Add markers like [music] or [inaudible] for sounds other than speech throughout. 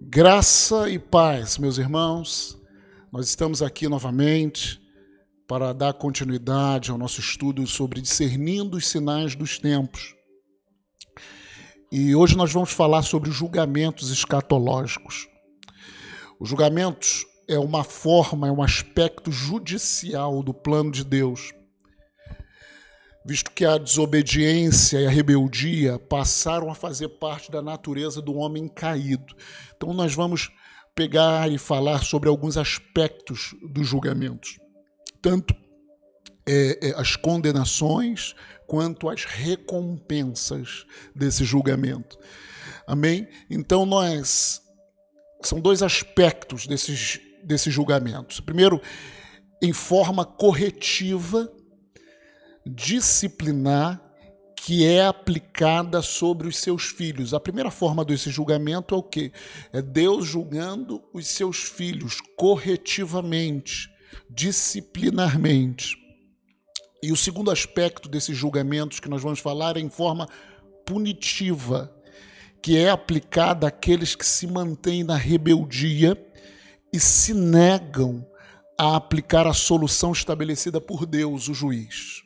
Graça e paz, meus irmãos. Nós estamos aqui novamente para dar continuidade ao nosso estudo sobre discernindo os sinais dos tempos. E hoje nós vamos falar sobre os julgamentos escatológicos. Os julgamentos é uma forma, é um aspecto judicial do plano de Deus visto que a desobediência e a rebeldia passaram a fazer parte da natureza do homem caído. Então, nós vamos pegar e falar sobre alguns aspectos dos julgamentos, tanto é, é, as condenações quanto as recompensas desse julgamento. Amém? Então, nós. São dois aspectos desses, desses julgamentos. Primeiro, em forma corretiva disciplinar que é aplicada sobre os seus filhos. A primeira forma desse julgamento é o quê? É Deus julgando os seus filhos corretivamente, disciplinarmente. E o segundo aspecto desses julgamentos que nós vamos falar é em forma punitiva, que é aplicada àqueles que se mantêm na rebeldia e se negam a aplicar a solução estabelecida por Deus, o juiz.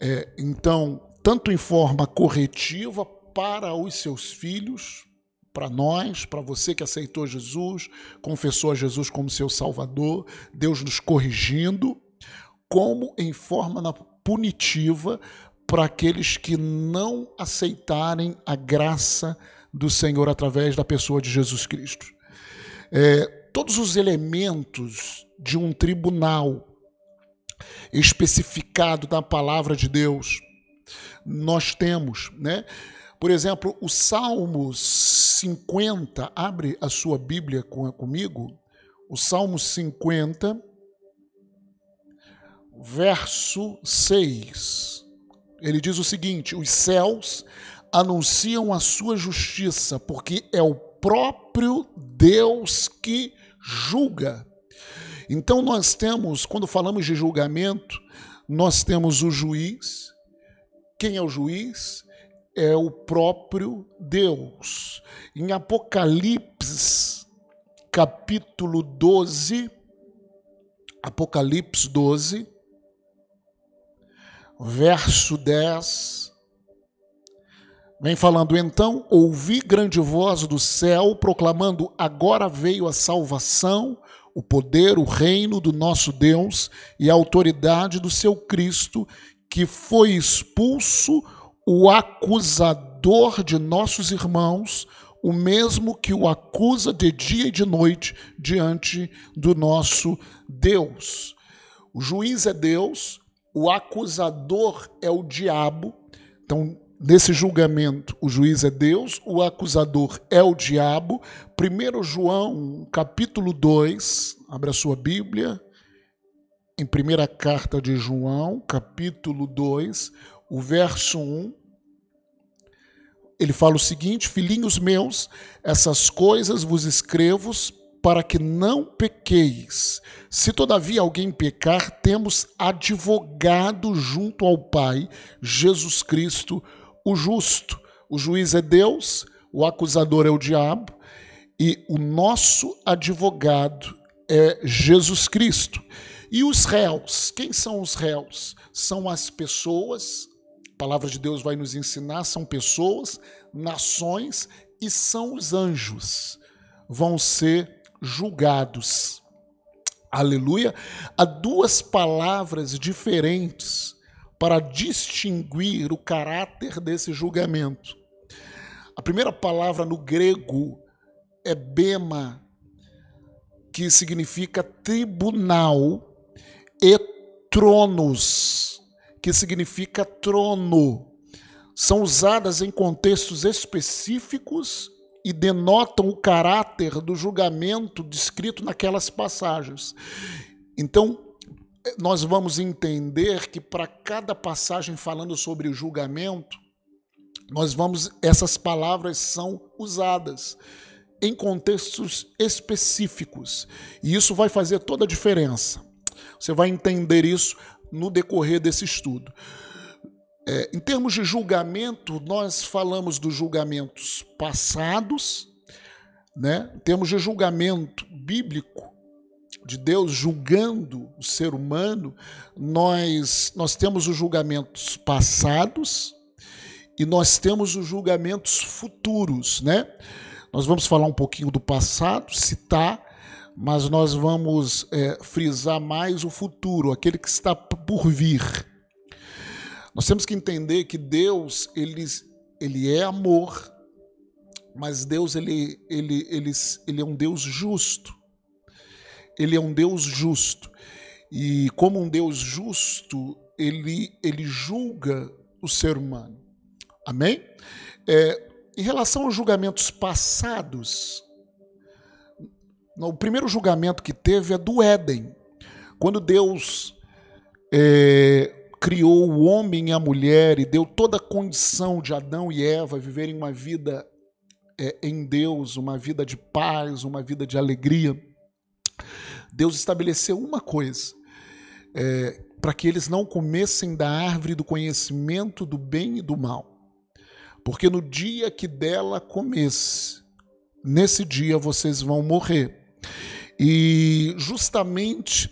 É, então, tanto em forma corretiva para os seus filhos, para nós, para você que aceitou Jesus, confessou a Jesus como seu Salvador, Deus nos corrigindo, como em forma punitiva para aqueles que não aceitarem a graça do Senhor através da pessoa de Jesus Cristo. É, todos os elementos de um tribunal especificado na palavra de Deus. Nós temos, né? Por exemplo, o Salmo 50, abre a sua Bíblia comigo, o Salmo 50, verso 6. Ele diz o seguinte: Os céus anunciam a sua justiça, porque é o próprio Deus que julga. Então nós temos, quando falamos de julgamento, nós temos o juiz. Quem é o juiz? É o próprio Deus. Em Apocalipse, capítulo 12, Apocalipse 12, verso 10, vem falando: Então ouvi grande voz do céu proclamando: Agora veio a salvação o poder, o reino do nosso Deus e a autoridade do seu Cristo, que foi expulso o acusador de nossos irmãos, o mesmo que o acusa de dia e de noite diante do nosso Deus. O juiz é Deus, o acusador é o diabo. Então, Nesse julgamento, o juiz é Deus, o acusador é o diabo. 1 João, capítulo 2, abra sua Bíblia, em primeira carta de João, capítulo 2, o verso 1, ele fala o seguinte: Filhinhos meus, essas coisas vos escrevo para que não pequeis. Se todavia alguém pecar, temos advogado junto ao Pai, Jesus Cristo, o justo. O juiz é Deus, o acusador é o diabo e o nosso advogado é Jesus Cristo. E os réus, quem são os réus? São as pessoas, a palavra de Deus vai nos ensinar, são pessoas, nações e são os anjos. Vão ser julgados. Aleluia. Há duas palavras diferentes para distinguir o caráter desse julgamento. A primeira palavra no grego é bema, que significa tribunal, e tronos, que significa trono. São usadas em contextos específicos e denotam o caráter do julgamento descrito naquelas passagens. Então, nós vamos entender que para cada passagem falando sobre o julgamento, nós vamos essas palavras são usadas em contextos específicos. E isso vai fazer toda a diferença. Você vai entender isso no decorrer desse estudo. É, em termos de julgamento, nós falamos dos julgamentos passados, né? Em termos de julgamento bíblico, de Deus julgando o ser humano, nós, nós temos os julgamentos passados e nós temos os julgamentos futuros, né? Nós vamos falar um pouquinho do passado, citar, mas nós vamos é, frisar mais o futuro, aquele que está por vir. Nós temos que entender que Deus, ele, ele é amor, mas Deus, ele, ele, ele, ele é um Deus justo ele é um Deus justo. E como um Deus justo, ele, ele julga o ser humano. Amém? É, em relação aos julgamentos passados, o primeiro julgamento que teve é do Éden. Quando Deus é, criou o homem e a mulher e deu toda a condição de Adão e Eva viverem uma vida é, em Deus, uma vida de paz, uma vida de alegria. Deus estabeleceu uma coisa: é, para que eles não comessem da árvore do conhecimento do bem e do mal. Porque no dia que dela comesse, nesse dia vocês vão morrer. E justamente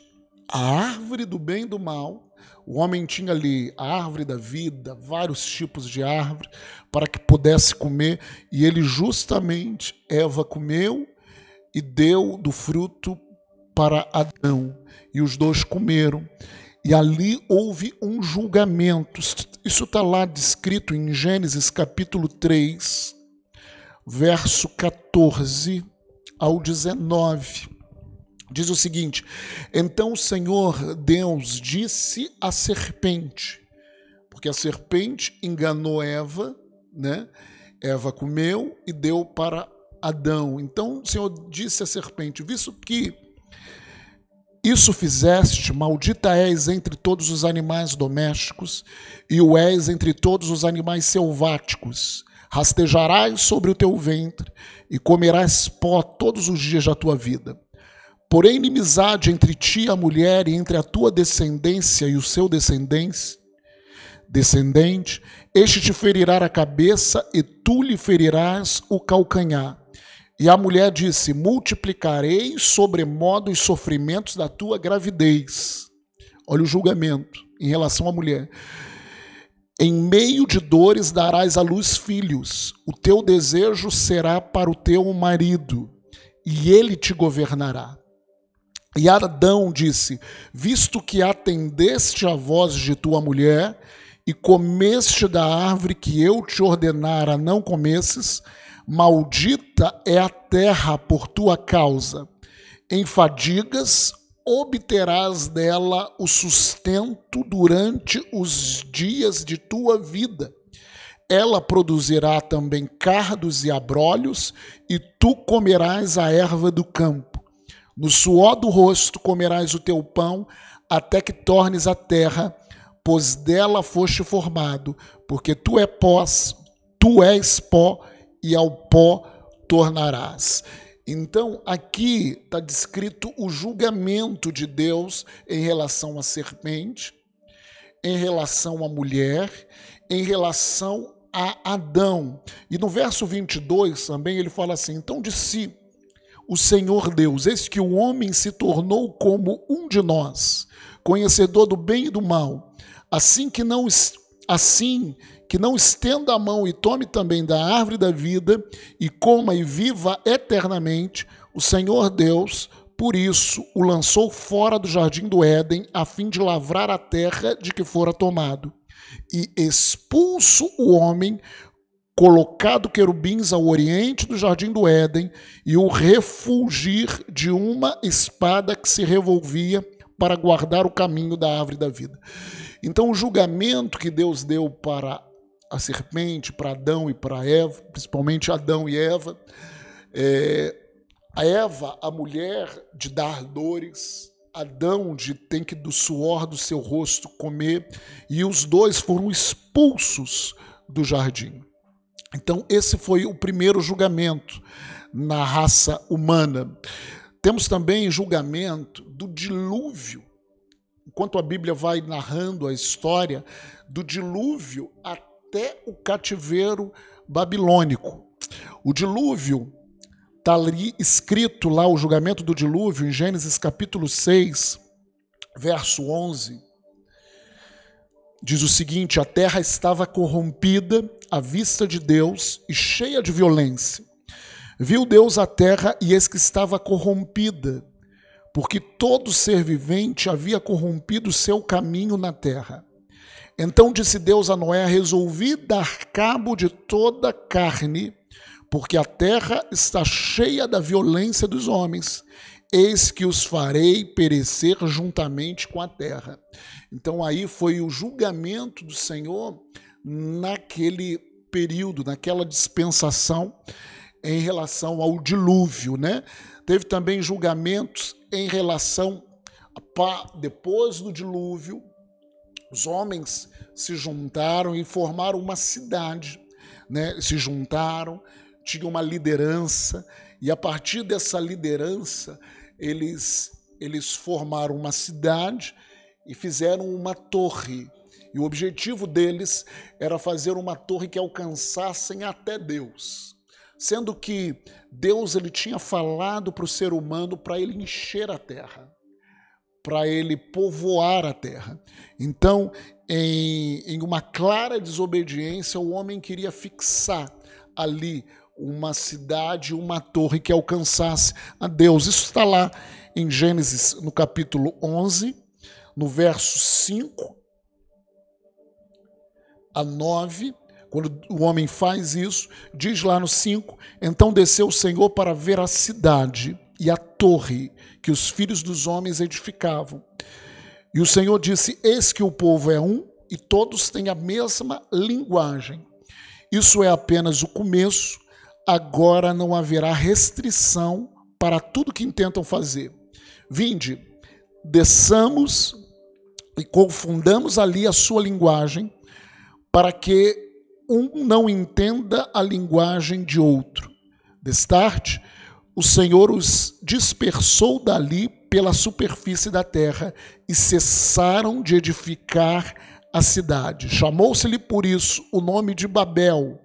a árvore do bem e do mal, o homem tinha ali a árvore da vida, vários tipos de árvore, para que pudesse comer, e ele justamente, Eva comeu e deu do fruto para Adão, e os dois comeram. E ali houve um julgamento. Isso está lá descrito em Gênesis capítulo 3, verso 14 ao 19. Diz o seguinte: Então o Senhor Deus disse à serpente, porque a serpente enganou Eva, né? Eva comeu e deu para Adão. Então o Senhor disse à serpente: Visto que isso fizeste, maldita és entre todos os animais domésticos, e o és entre todos os animais selváticos. Rastejarás sobre o teu ventre, e comerás pó todos os dias da tua vida. Porém, inimizade entre ti e a mulher, e entre a tua descendência e o seu descendente, descendente, este te ferirá a cabeça, e tu lhe ferirás o calcanhar. E a mulher disse: Multiplicarei sobremodo os sofrimentos da tua gravidez. Olha o julgamento em relação à mulher. Em meio de dores darás à luz filhos, o teu desejo será para o teu marido, e ele te governará. E Adão disse: Visto que atendeste à voz de tua mulher, e comeste da árvore que eu te ordenara não comesses, Maldita é a terra por tua causa. Em fadigas obterás dela o sustento durante os dias de tua vida. Ela produzirá também cardos e abrolhos, e tu comerás a erva do campo. No suor do rosto comerás o teu pão, até que tornes a terra, pois dela foste formado, porque tu é pós, tu és pó, e ao pó tornarás. Então, aqui está descrito o julgamento de Deus em relação à serpente, em relação à mulher, em relação a Adão. E no verso 22 também ele fala assim: Então disse o Senhor Deus: Eis que o homem se tornou como um de nós, conhecedor do bem e do mal, assim que não assim que não estenda a mão e tome também da árvore da vida e coma e viva eternamente, o Senhor Deus, por isso, o lançou fora do jardim do Éden, a fim de lavrar a terra de que fora tomado. E expulso o homem, colocado querubins ao oriente do jardim do Éden, e o refulgir de uma espada que se revolvia para guardar o caminho da árvore da vida. Então, o julgamento que Deus deu para a serpente, para Adão e para Eva, principalmente Adão e Eva, é, a Eva, a mulher de dar dores, Adão de tem que do suor do seu rosto comer, e os dois foram expulsos do jardim. Então, esse foi o primeiro julgamento na raça humana. Temos também julgamento do dilúvio enquanto a Bíblia vai narrando a história do dilúvio até o cativeiro babilônico. O dilúvio Está ali escrito lá o julgamento do dilúvio, em Gênesis capítulo 6, verso 11. Diz o seguinte: a terra estava corrompida à vista de Deus e cheia de violência. Viu Deus a terra e eis que estava corrompida, porque todo ser vivente havia corrompido seu caminho na terra. Então disse Deus a Noé: Resolvi dar cabo de toda carne, porque a terra está cheia da violência dos homens. Eis que os farei perecer juntamente com a terra. Então aí foi o julgamento do Senhor naquele período, naquela dispensação em relação ao dilúvio, né? Teve também julgamentos em relação a, depois do dilúvio, os homens se juntaram e formaram uma cidade, né? Se juntaram, tinham uma liderança e a partir dessa liderança eles eles formaram uma cidade e fizeram uma torre. E o objetivo deles era fazer uma torre que alcançassem até Deus. Sendo que Deus ele tinha falado para o ser humano para ele encher a terra para ele povoar a terra. Então, em, em uma clara desobediência, o homem queria fixar ali uma cidade, uma torre que alcançasse a Deus. Isso está lá em Gênesis, no capítulo 11, no verso 5 a 9. Quando o homem faz isso, diz lá no 5: Então desceu o Senhor para ver a cidade e a torre que os filhos dos homens edificavam. E o Senhor disse: Eis que o povo é um e todos têm a mesma linguagem. Isso é apenas o começo, agora não haverá restrição para tudo que intentam fazer. Vinde, desçamos e confundamos ali a sua linguagem, para que um não entenda a linguagem de outro. Destarte, o Senhor os dispersou dali pela superfície da terra e cessaram de edificar a cidade. Chamou-se-lhe por isso o nome de Babel,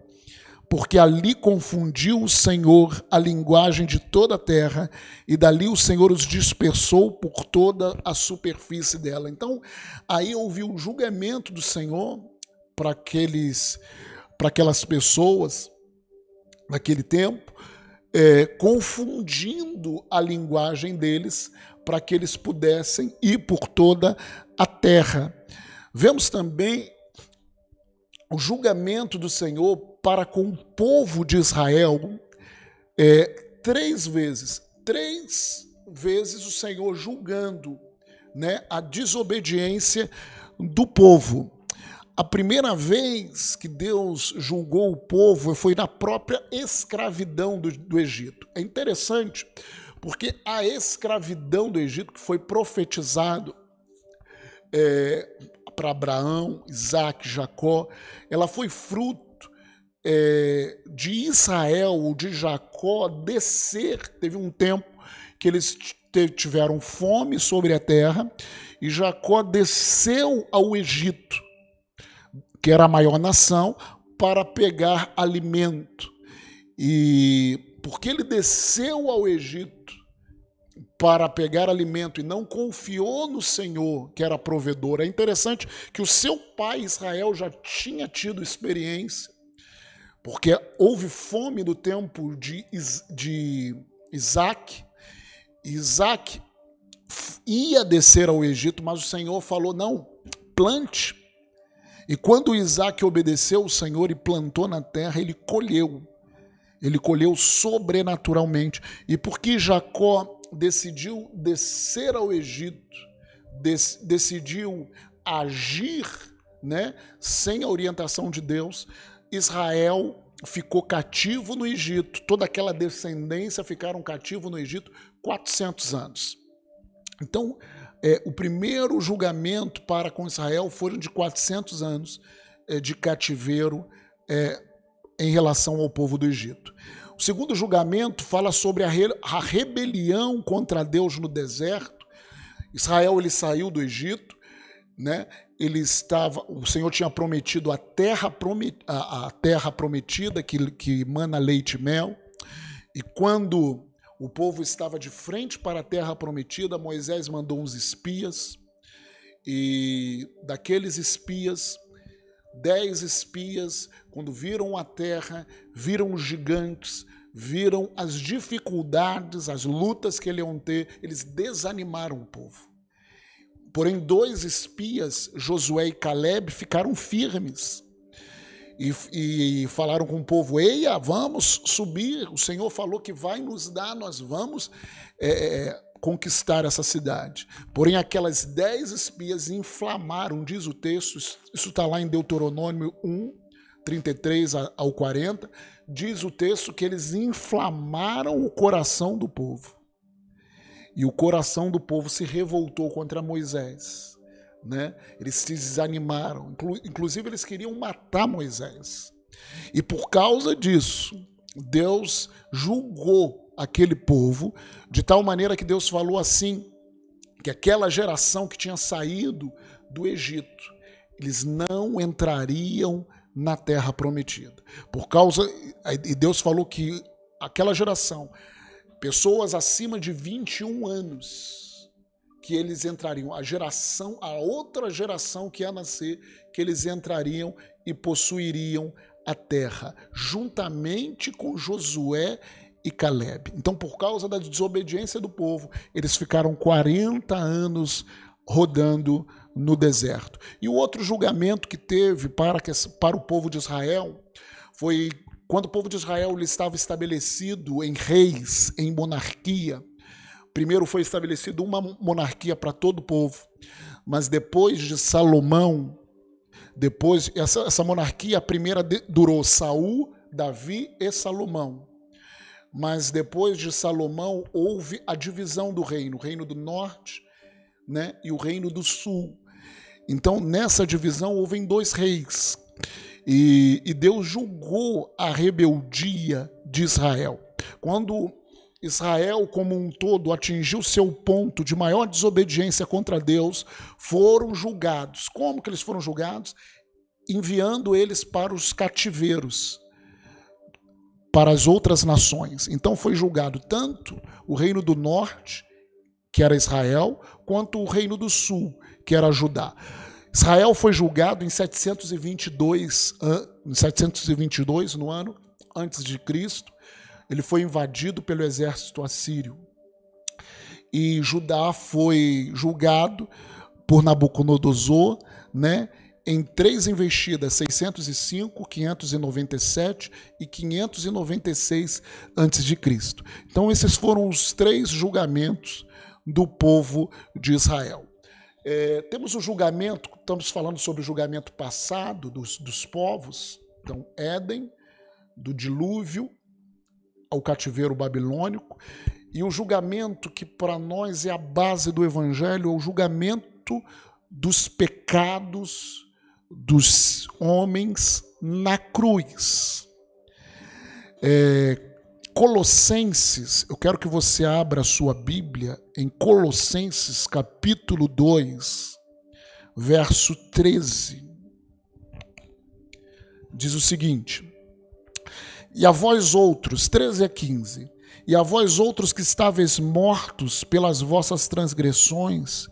porque ali confundiu o Senhor a linguagem de toda a terra, e dali o Senhor os dispersou por toda a superfície dela. Então, aí houve o julgamento do Senhor para aqueles para aquelas pessoas naquele tempo, é, confundindo a linguagem deles para que eles pudessem ir por toda a terra. Vemos também o julgamento do Senhor para com o povo de Israel é, três vezes. Três vezes o Senhor julgando né, a desobediência do povo. A primeira vez que Deus julgou o povo foi na própria escravidão do, do Egito. É interessante, porque a escravidão do Egito, que foi profetizado é, para Abraão, Isaac, Jacó, ela foi fruto é, de Israel, ou de Jacó, descer. Teve um tempo que eles tiveram fome sobre a terra e Jacó desceu ao Egito que era a maior nação, para pegar alimento. E porque ele desceu ao Egito para pegar alimento e não confiou no Senhor, que era provedor. É interessante que o seu pai Israel já tinha tido experiência, porque houve fome no tempo de, de Isaac. Isaac ia descer ao Egito, mas o Senhor falou: não, plante, e quando Isaac obedeceu o Senhor e plantou na terra, ele colheu. Ele colheu sobrenaturalmente. E porque Jacó decidiu descer ao Egito, decidiu agir né, sem a orientação de Deus, Israel ficou cativo no Egito. Toda aquela descendência ficaram cativo no Egito 400 anos. Então, é, o primeiro julgamento para com Israel foram de 400 anos é, de cativeiro é, em relação ao povo do Egito. O segundo julgamento fala sobre a, re, a rebelião contra Deus no deserto. Israel ele saiu do Egito, né? Ele estava, o Senhor tinha prometido a terra, promet, a, a terra prometida que, que mana leite e mel. E quando o povo estava de frente para a terra prometida, Moisés mandou uns espias, e daqueles espias, dez espias, quando viram a terra, viram os gigantes, viram as dificuldades, as lutas que ele iam ter, eles desanimaram o povo. Porém, dois espias, Josué e Caleb, ficaram firmes e, e, falaram com o povo: Eia, vamos subir. O Senhor falou que vai nos dar, nós vamos é, conquistar essa cidade. Porém, aquelas dez espias inflamaram, diz o texto, isso está lá em Deuteronômio 1, 33 ao 40, diz o texto que eles inflamaram o coração do povo. E o coração do povo se revoltou contra Moisés né? Eles se desanimaram, inclusive eles queriam matar Moisés. E por causa disso, Deus julgou aquele povo de tal maneira que Deus falou assim: que aquela geração que tinha saído do Egito, eles não entrariam na terra prometida. Por causa e Deus falou que aquela geração, pessoas acima de 21 anos, que eles entrariam, a geração, a outra geração que ia nascer, que eles entrariam e possuiriam a terra, juntamente com Josué e Caleb. Então, por causa da desobediência do povo, eles ficaram 40 anos rodando no deserto. E o outro julgamento que teve para, que, para o povo de Israel foi quando o povo de Israel estava estabelecido em reis, em monarquia, Primeiro foi estabelecida uma monarquia para todo o povo, mas depois de Salomão, depois essa, essa monarquia a primeira de, durou Saul, Davi e Salomão. Mas depois de Salomão houve a divisão do reino, o reino do norte, né, e o reino do sul. Então nessa divisão houve dois reis. E, e Deus julgou a rebeldia de Israel. Quando Israel como um todo atingiu seu ponto de maior desobediência contra Deus, foram julgados. Como que eles foram julgados? Enviando eles para os cativeiros, para as outras nações. Então foi julgado tanto o reino do norte, que era Israel, quanto o reino do sul, que era Judá. Israel foi julgado em 722, em 722 no ano antes de Cristo ele foi invadido pelo exército assírio. E Judá foi julgado por Nabucodonosor, né, em três investidas, 605, 597 e 596 a.C. Então esses foram os três julgamentos do povo de Israel. É, temos o julgamento, estamos falando sobre o julgamento passado dos, dos povos, então Éden, do dilúvio, ao cativeiro babilônico, e o julgamento que para nós é a base do evangelho, é o julgamento dos pecados dos homens na cruz. É, Colossenses, eu quero que você abra a sua Bíblia em Colossenses capítulo 2, verso 13. Diz o seguinte: e a vós outros, 13 a 15, e a vós outros que estáveis mortos pelas vossas transgressões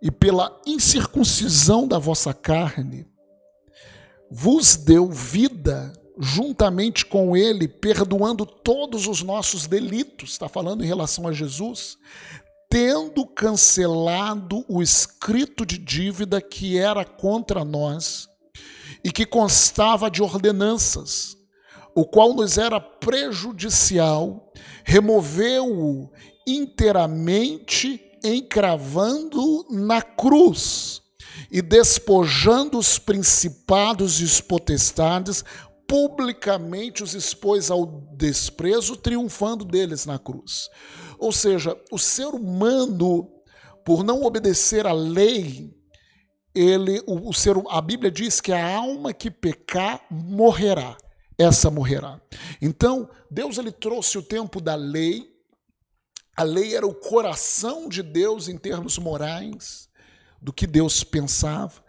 e pela incircuncisão da vossa carne, vos deu vida juntamente com ele, perdoando todos os nossos delitos, está falando em relação a Jesus, tendo cancelado o escrito de dívida que era contra nós e que constava de ordenanças o qual nos era prejudicial, removeu-o inteiramente, encravando na cruz e despojando os principados e os potestades, publicamente os expôs ao desprezo, triunfando deles na cruz. Ou seja, o ser humano, por não obedecer à lei, ele, o, o ser, a Bíblia diz que a alma que pecar morrerá essa morrerá. Então, Deus ele trouxe o tempo da lei. A lei era o coração de Deus em termos morais, do que Deus pensava,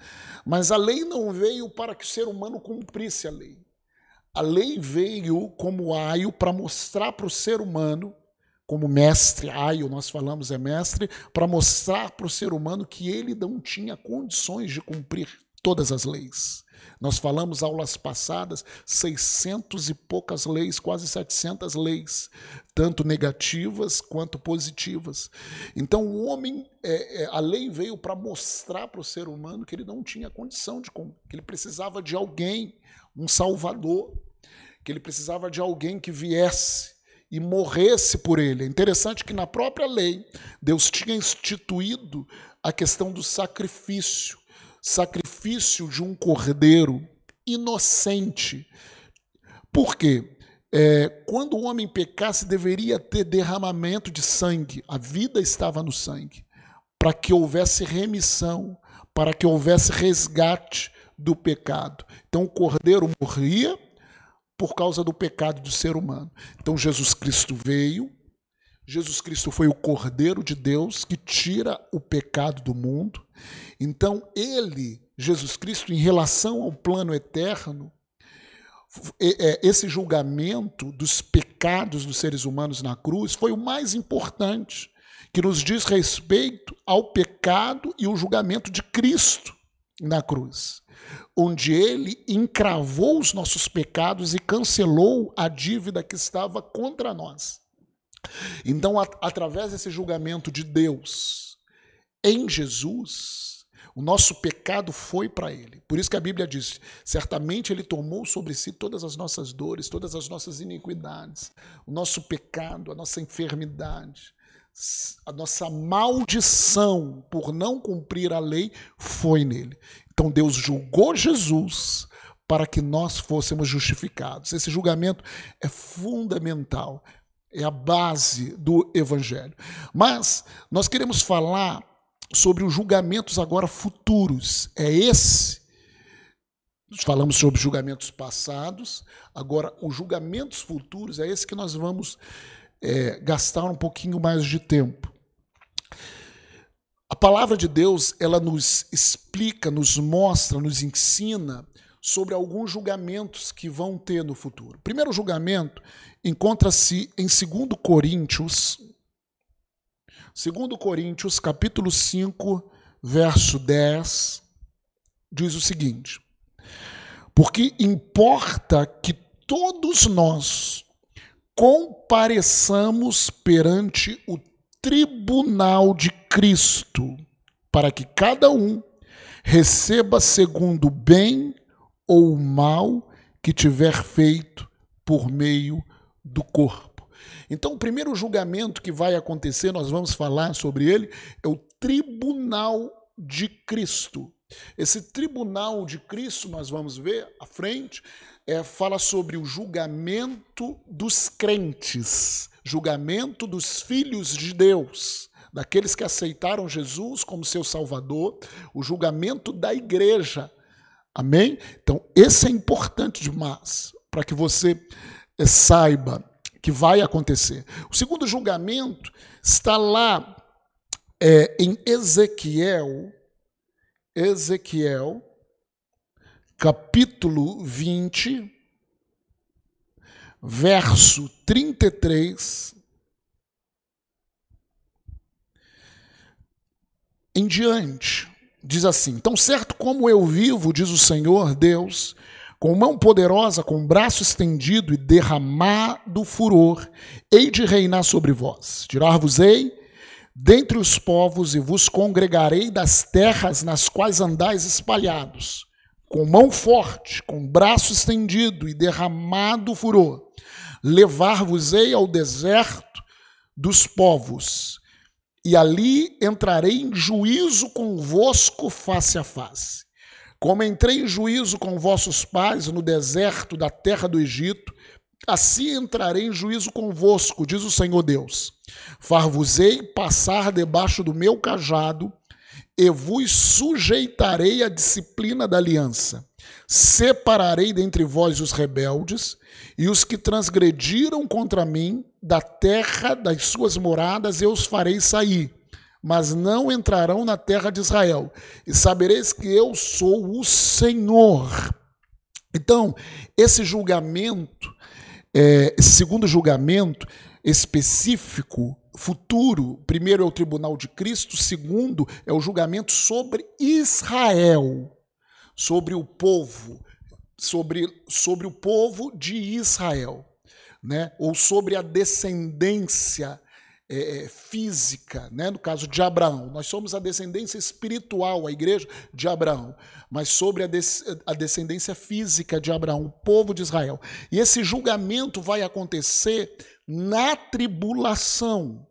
mas a lei não veio para que o ser humano cumprisse a lei. a lei veio como aio para mostrar para o ser humano, como mestre, aio nós falamos é mestre, para mostrar para o ser humano que ele não tinha condições de cumprir todas as leis. Nós falamos aulas passadas, 600 e poucas leis, quase 700 leis, tanto negativas quanto positivas. Então, o homem, é, é, a lei veio para mostrar para o ser humano que ele não tinha condição de, que ele precisava de alguém, um salvador, que ele precisava de alguém que viesse e morresse por ele. É interessante que na própria lei, Deus tinha instituído a questão do sacrifício sacrifício de um cordeiro inocente. Por quê? É, quando o homem pecasse, deveria ter derramamento de sangue. A vida estava no sangue. Para que houvesse remissão, para que houvesse resgate do pecado. Então o cordeiro morria por causa do pecado do ser humano. Então Jesus Cristo veio, Jesus Cristo foi o Cordeiro de Deus que tira o pecado do mundo. Então, ele, Jesus Cristo, em relação ao plano eterno, é, esse julgamento dos pecados dos seres humanos na cruz foi o mais importante, que nos diz respeito ao pecado e o julgamento de Cristo na cruz, onde ele encravou os nossos pecados e cancelou a dívida que estava contra nós. Então, at através desse julgamento de Deus em Jesus, o nosso pecado foi para ele. Por isso que a Bíblia diz: certamente ele tomou sobre si todas as nossas dores, todas as nossas iniquidades, o nosso pecado, a nossa enfermidade, a nossa maldição por não cumprir a lei foi nele. Então Deus julgou Jesus para que nós fôssemos justificados. Esse julgamento é fundamental é a base do evangelho. Mas nós queremos falar sobre os julgamentos agora futuros. É esse. Nós falamos sobre julgamentos passados, agora os julgamentos futuros é esse que nós vamos é, gastar um pouquinho mais de tempo. A palavra de Deus, ela nos explica, nos mostra, nos ensina sobre alguns julgamentos que vão ter no futuro. Primeiro julgamento encontra-se em 2 Coríntios, 2 Coríntios, capítulo 5, verso 10, diz o seguinte: Porque importa que todos nós compareçamos perante o tribunal de Cristo, para que cada um receba segundo bem ou o mal que tiver feito por meio do corpo. Então, o primeiro julgamento que vai acontecer, nós vamos falar sobre ele, é o tribunal de Cristo. Esse tribunal de Cristo, nós vamos ver à frente, é, fala sobre o julgamento dos crentes, julgamento dos filhos de Deus, daqueles que aceitaram Jesus como seu Salvador, o julgamento da igreja. Amém? Então, esse é importante demais para que você eh, saiba que vai acontecer. O segundo julgamento está lá é, em Ezequiel, Ezequiel, capítulo 20, verso 33 em diante. Diz assim: Tão certo como eu vivo, diz o Senhor Deus, com mão poderosa, com braço estendido e derramado furor, hei de reinar sobre vós. Tirar-vos-ei dentre os povos e vos congregarei das terras nas quais andais espalhados. Com mão forte, com braço estendido e derramado furor, levar-vos-ei ao deserto dos povos, e ali entrarei em juízo convosco face a face como entrei em juízo com vossos pais no deserto da terra do Egito, assim entrarei em juízo convosco, diz o Senhor Deus. Far-vos-ei passar debaixo do meu cajado, e vos sujeitarei à disciplina da aliança. Separarei dentre vós os rebeldes e os que transgrediram contra mim da terra das suas moradas, eu os farei sair mas não entrarão na terra de Israel. E sabereis que eu sou o Senhor. Então, esse julgamento, é, esse segundo julgamento específico, futuro, primeiro é o tribunal de Cristo, segundo é o julgamento sobre Israel, sobre o povo, sobre, sobre o povo de Israel, né? ou sobre a descendência é, é, física, né? no caso de Abraão. Nós somos a descendência espiritual, a igreja de Abraão, mas sobre a, a descendência física de Abraão, o povo de Israel. E esse julgamento vai acontecer na tribulação.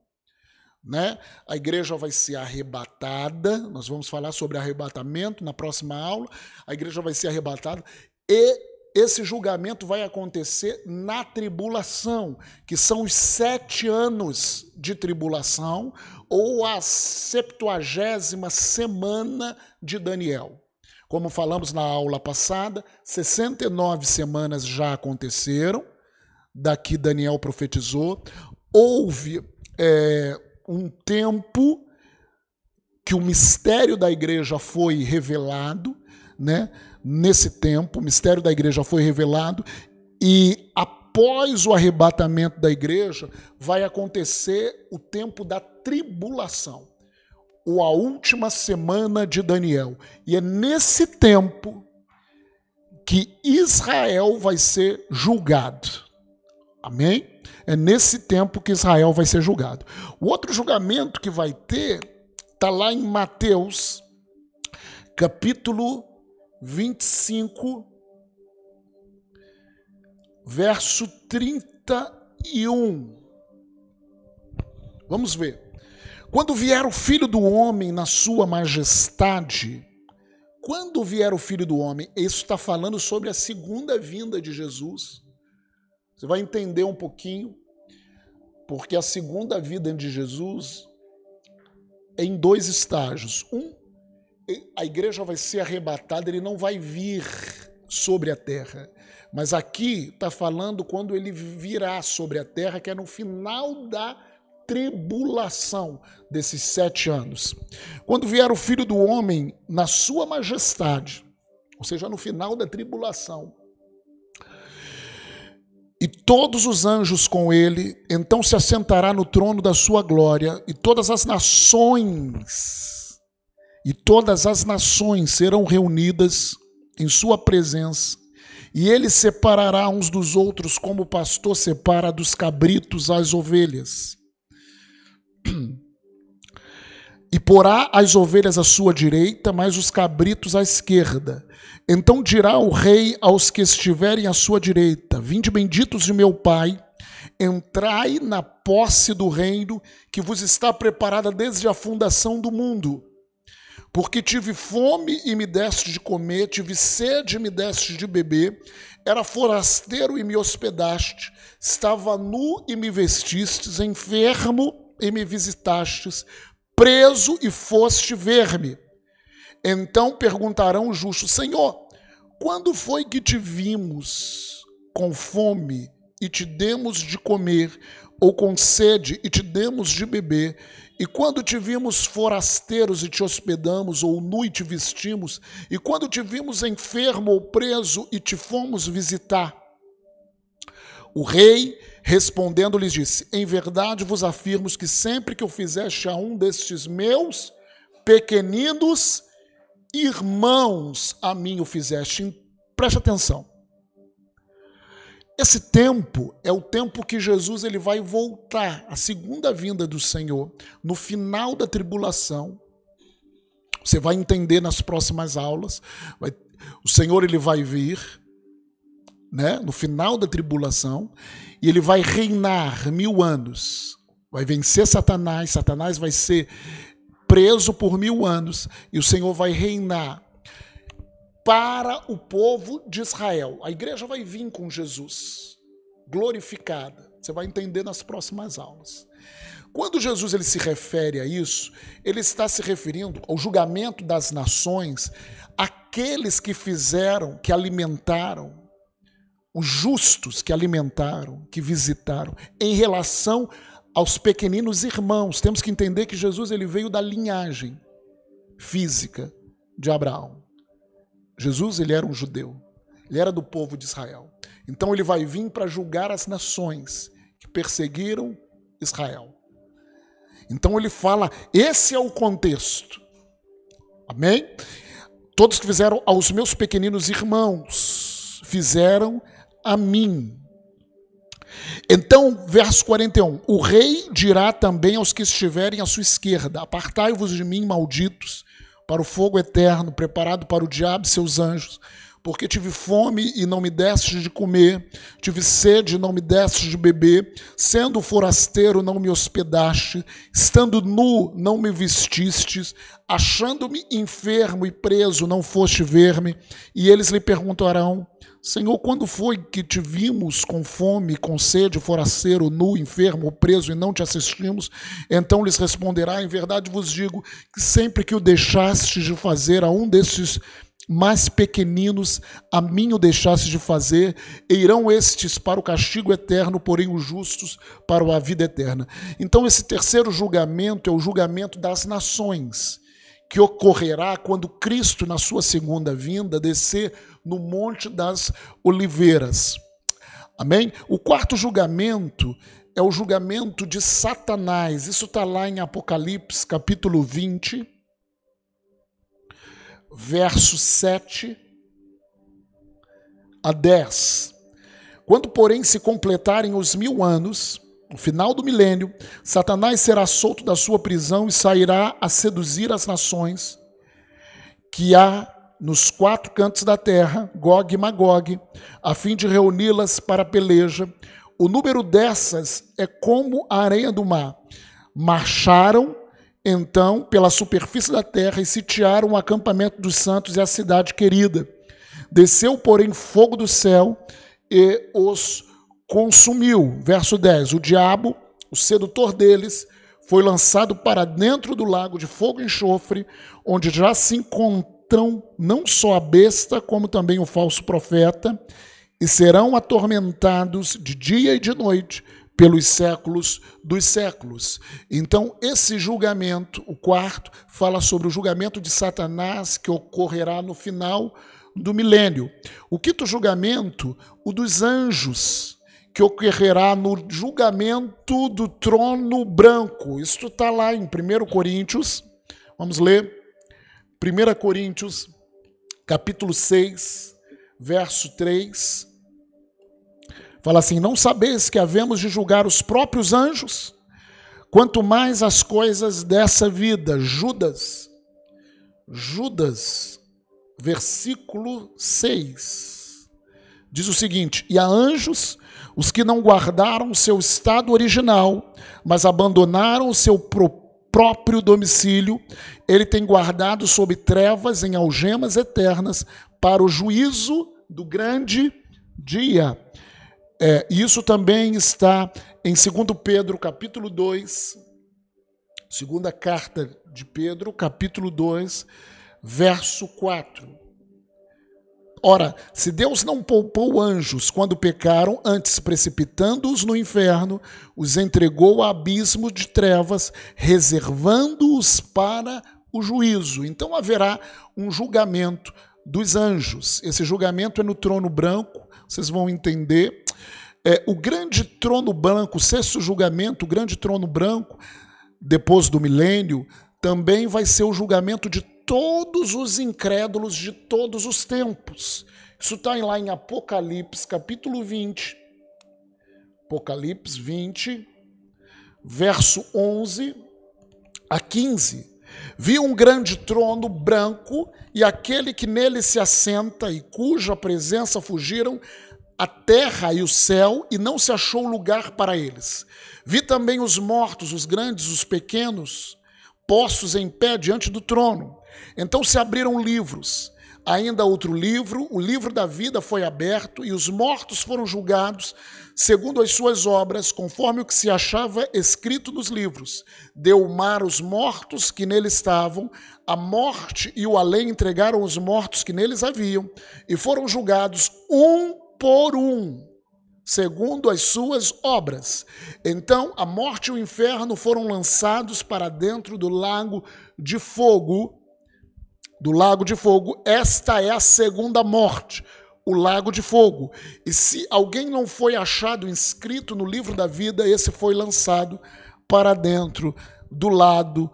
Né? A igreja vai ser arrebatada, nós vamos falar sobre arrebatamento na próxima aula. A igreja vai ser arrebatada e esse julgamento vai acontecer na tribulação, que são os sete anos de tribulação, ou a septuagésima semana de Daniel. Como falamos na aula passada, 69 semanas já aconteceram, daqui Daniel profetizou. Houve é, um tempo que o mistério da igreja foi revelado, né? Nesse tempo, o mistério da igreja foi revelado e após o arrebatamento da igreja vai acontecer o tempo da tribulação, ou a última semana de Daniel. E é nesse tempo que Israel vai ser julgado. Amém? É nesse tempo que Israel vai ser julgado. O outro julgamento que vai ter está lá em Mateus, capítulo 25, verso 31. Vamos ver. Quando vier o filho do homem na sua majestade, quando vier o filho do homem, isso está falando sobre a segunda vinda de Jesus. Você vai entender um pouquinho, porque a segunda vida de Jesus é em dois estágios. Um a igreja vai ser arrebatada, ele não vai vir sobre a terra. Mas aqui está falando quando ele virá sobre a terra, que é no final da tribulação desses sete anos. Quando vier o filho do homem na sua majestade, ou seja, no final da tribulação, e todos os anjos com ele, então se assentará no trono da sua glória, e todas as nações e todas as nações serão reunidas em sua presença, e ele separará uns dos outros, como o pastor separa dos cabritos as ovelhas. [clears throat] E porá as ovelhas à sua direita, mas os cabritos à esquerda. Então dirá o rei aos que estiverem à sua direita: Vinde benditos de meu Pai, entrai na posse do reino que vos está preparada desde a fundação do mundo porque tive fome e me deste de comer, tive sede e me deste de beber, era forasteiro e me hospedaste, estava nu e me vestistes, enfermo e me visitastes, preso e foste ver-me. Então perguntarão os justos: Senhor, quando foi que te vimos com fome e te demos de comer, ou com sede e te demos de beber? E quando te vimos forasteiros e te hospedamos, ou nu e te vestimos, e quando te vimos enfermo ou preso e te fomos visitar. O rei, respondendo, lhes disse: Em verdade vos afirmo que sempre que eu fizeste a um destes meus pequeninos irmãos, a mim o fizeste. Preste atenção. Esse tempo é o tempo que Jesus ele vai voltar, a segunda vinda do Senhor, no final da tribulação. Você vai entender nas próximas aulas. Vai, o Senhor ele vai vir, né, no final da tribulação, e ele vai reinar mil anos. Vai vencer Satanás. Satanás vai ser preso por mil anos e o Senhor vai reinar para o povo de Israel. A igreja vai vir com Jesus, glorificada. Você vai entender nas próximas aulas. Quando Jesus ele se refere a isso, ele está se referindo ao julgamento das nações, aqueles que fizeram, que alimentaram, os justos que alimentaram, que visitaram, em relação aos pequeninos irmãos. Temos que entender que Jesus ele veio da linhagem física de Abraão. Jesus ele era um judeu. Ele era do povo de Israel. Então ele vai vir para julgar as nações que perseguiram Israel. Então ele fala, esse é o contexto. Amém? Todos que fizeram aos meus pequeninos irmãos, fizeram a mim. Então, verso 41: O rei dirá também aos que estiverem à sua esquerda: Apartai-vos de mim, malditos, para o fogo eterno, preparado para o diabo e seus anjos porque tive fome e não me deste de comer, tive sede e não me deste de beber, sendo forasteiro não me hospedaste, estando nu não me vestistes, achando-me enfermo e preso não foste ver-me. E eles lhe perguntarão: Senhor, quando foi que te vimos com fome, com sede, forasteiro, nu, enfermo, preso e não te assistimos? Então lhes responderá: Em verdade vos digo que sempre que o deixastes de fazer a um desses mais pequeninos a mim o deixasse de fazer, e irão estes para o castigo eterno, porém os justos para a vida eterna. Então, esse terceiro julgamento é o julgamento das nações, que ocorrerá quando Cristo, na sua segunda vinda, descer no Monte das Oliveiras. Amém? O quarto julgamento é o julgamento de Satanás. Isso está lá em Apocalipse, capítulo 20 verso 7 a 10. Quando, porém, se completarem os mil anos, no final do milênio, Satanás será solto da sua prisão e sairá a seduzir as nações que há nos quatro cantos da terra, Gog e Magog, a fim de reuni-las para a peleja. O número dessas é como a areia do mar. Marcharam então pela superfície da terra e sitiaram o acampamento dos santos e a cidade querida. Desceu, porém, fogo do céu e os consumiu. Verso 10: O diabo, o sedutor deles, foi lançado para dentro do lago de fogo e enxofre, onde já se encontram não só a besta, como também o falso profeta, e serão atormentados de dia e de noite pelos séculos dos séculos. Então, esse julgamento, o quarto, fala sobre o julgamento de Satanás que ocorrerá no final do milênio. O quinto julgamento, o dos anjos, que ocorrerá no julgamento do trono branco. Isso está lá em 1 Coríntios. Vamos ler. 1 Coríntios, capítulo 6, verso 3 Fala assim: Não sabeis que havemos de julgar os próprios anjos? Quanto mais as coisas dessa vida. Judas, Judas, versículo 6, diz o seguinte: E a anjos, os que não guardaram o seu estado original, mas abandonaram o seu próprio domicílio, ele tem guardado sob trevas em algemas eternas para o juízo do grande dia. É, isso também está em 2 Pedro, capítulo 2, segunda carta de Pedro, capítulo 2, verso 4. Ora, se Deus não poupou anjos quando pecaram, antes precipitando-os no inferno, os entregou a abismo de trevas, reservando-os para o juízo. Então haverá um julgamento dos anjos. Esse julgamento é no trono branco, vocês vão entender é, o grande trono branco, o sexto julgamento, o grande trono branco, depois do milênio, também vai ser o julgamento de todos os incrédulos de todos os tempos. Isso está lá em Apocalipse, capítulo 20. Apocalipse 20, verso 11 a 15. Vi um grande trono branco e aquele que nele se assenta e cuja presença fugiram a terra e o céu, e não se achou lugar para eles. Vi também os mortos, os grandes, os pequenos, postos em pé diante do trono. Então se abriram livros. Ainda outro livro, o livro da vida foi aberto, e os mortos foram julgados segundo as suas obras, conforme o que se achava escrito nos livros. Deu o mar os mortos que nele estavam, a morte e o além entregaram os mortos que neles haviam, e foram julgados um por um, segundo as suas obras. Então a morte e o inferno foram lançados para dentro do lago de fogo. Do lago de fogo, esta é a segunda morte. o lago de fogo. E se alguém não foi achado inscrito no livro da vida, esse foi lançado para dentro do lado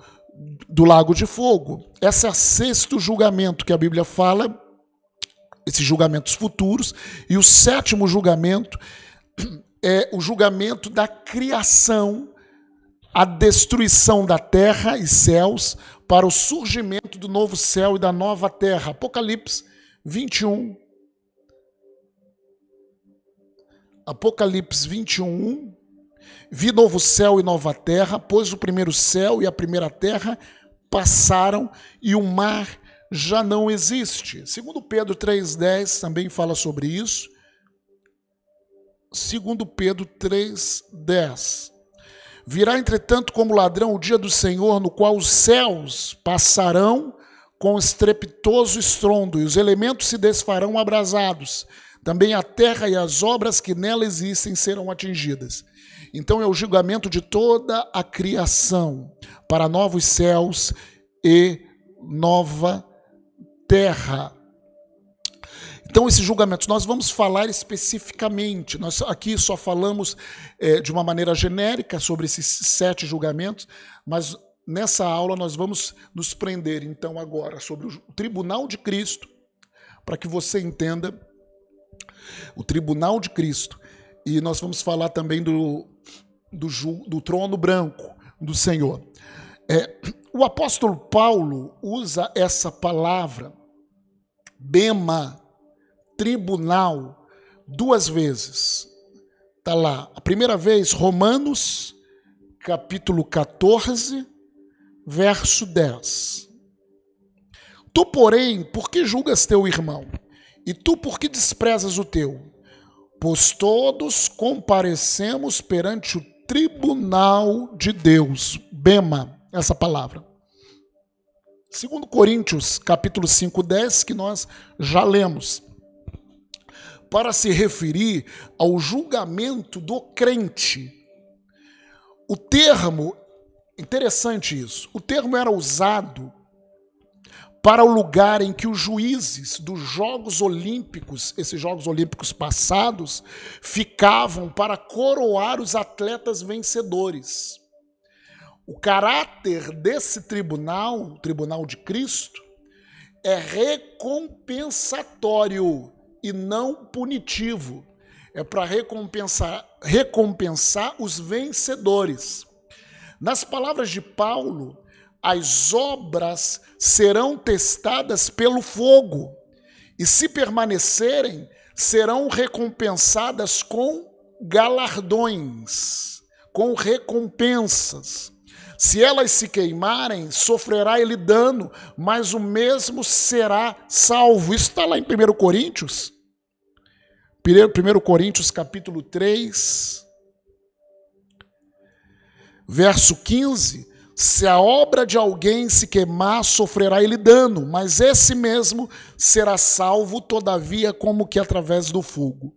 do lago de fogo. Esse é o sexto julgamento que a Bíblia fala, esses julgamentos futuros, e o sétimo julgamento [clears throat] é o julgamento da criação, a destruição da terra e céus para o surgimento do novo céu e da nova terra. Apocalipse 21. Apocalipse 21, Vi novo céu e nova terra, pois o primeiro céu e a primeira terra passaram e o mar já não existe. Segundo Pedro 3:10 também fala sobre isso. Segundo Pedro 3:10. Virá entretanto como ladrão o dia do Senhor, no qual os céus passarão com estrepitoso estrondo e os elementos se desfarão abrasados. Também a terra e as obras que nela existem serão atingidas. Então é o julgamento de toda a criação para novos céus e nova terra. Então, esses julgamentos, nós vamos falar especificamente. Nós aqui só falamos é, de uma maneira genérica sobre esses sete julgamentos, mas nessa aula nós vamos nos prender, então, agora sobre o tribunal de Cristo, para que você entenda o tribunal de Cristo. E nós vamos falar também do do, do trono branco do Senhor. É, o apóstolo Paulo usa essa palavra, bema, tribunal, duas vezes. Está lá. A primeira vez, Romanos, capítulo 14, verso 10. Tu, porém, por que julgas teu irmão? E tu, por que desprezas o teu? Pois todos comparecemos perante o tribunal de Deus. Bema, essa palavra. Segundo Coríntios, capítulo 5, 10, que nós já lemos. Para se referir ao julgamento do crente. O termo, interessante isso, o termo era usado para o lugar em que os juízes dos Jogos Olímpicos, esses Jogos Olímpicos passados, ficavam para coroar os atletas vencedores. O caráter desse tribunal, o Tribunal de Cristo, é recompensatório e não punitivo. É para recompensar, recompensar os vencedores. Nas palavras de Paulo, as obras serão testadas pelo fogo, e se permanecerem, serão recompensadas com galardões, com recompensas. Se elas se queimarem, sofrerá ele dano, mas o mesmo será salvo. Isso está lá em 1 Coríntios. 1 Coríntios capítulo 3, verso 15 se a obra de alguém se queimar, sofrerá ele dano, mas esse mesmo será salvo, todavia, como que através do fogo.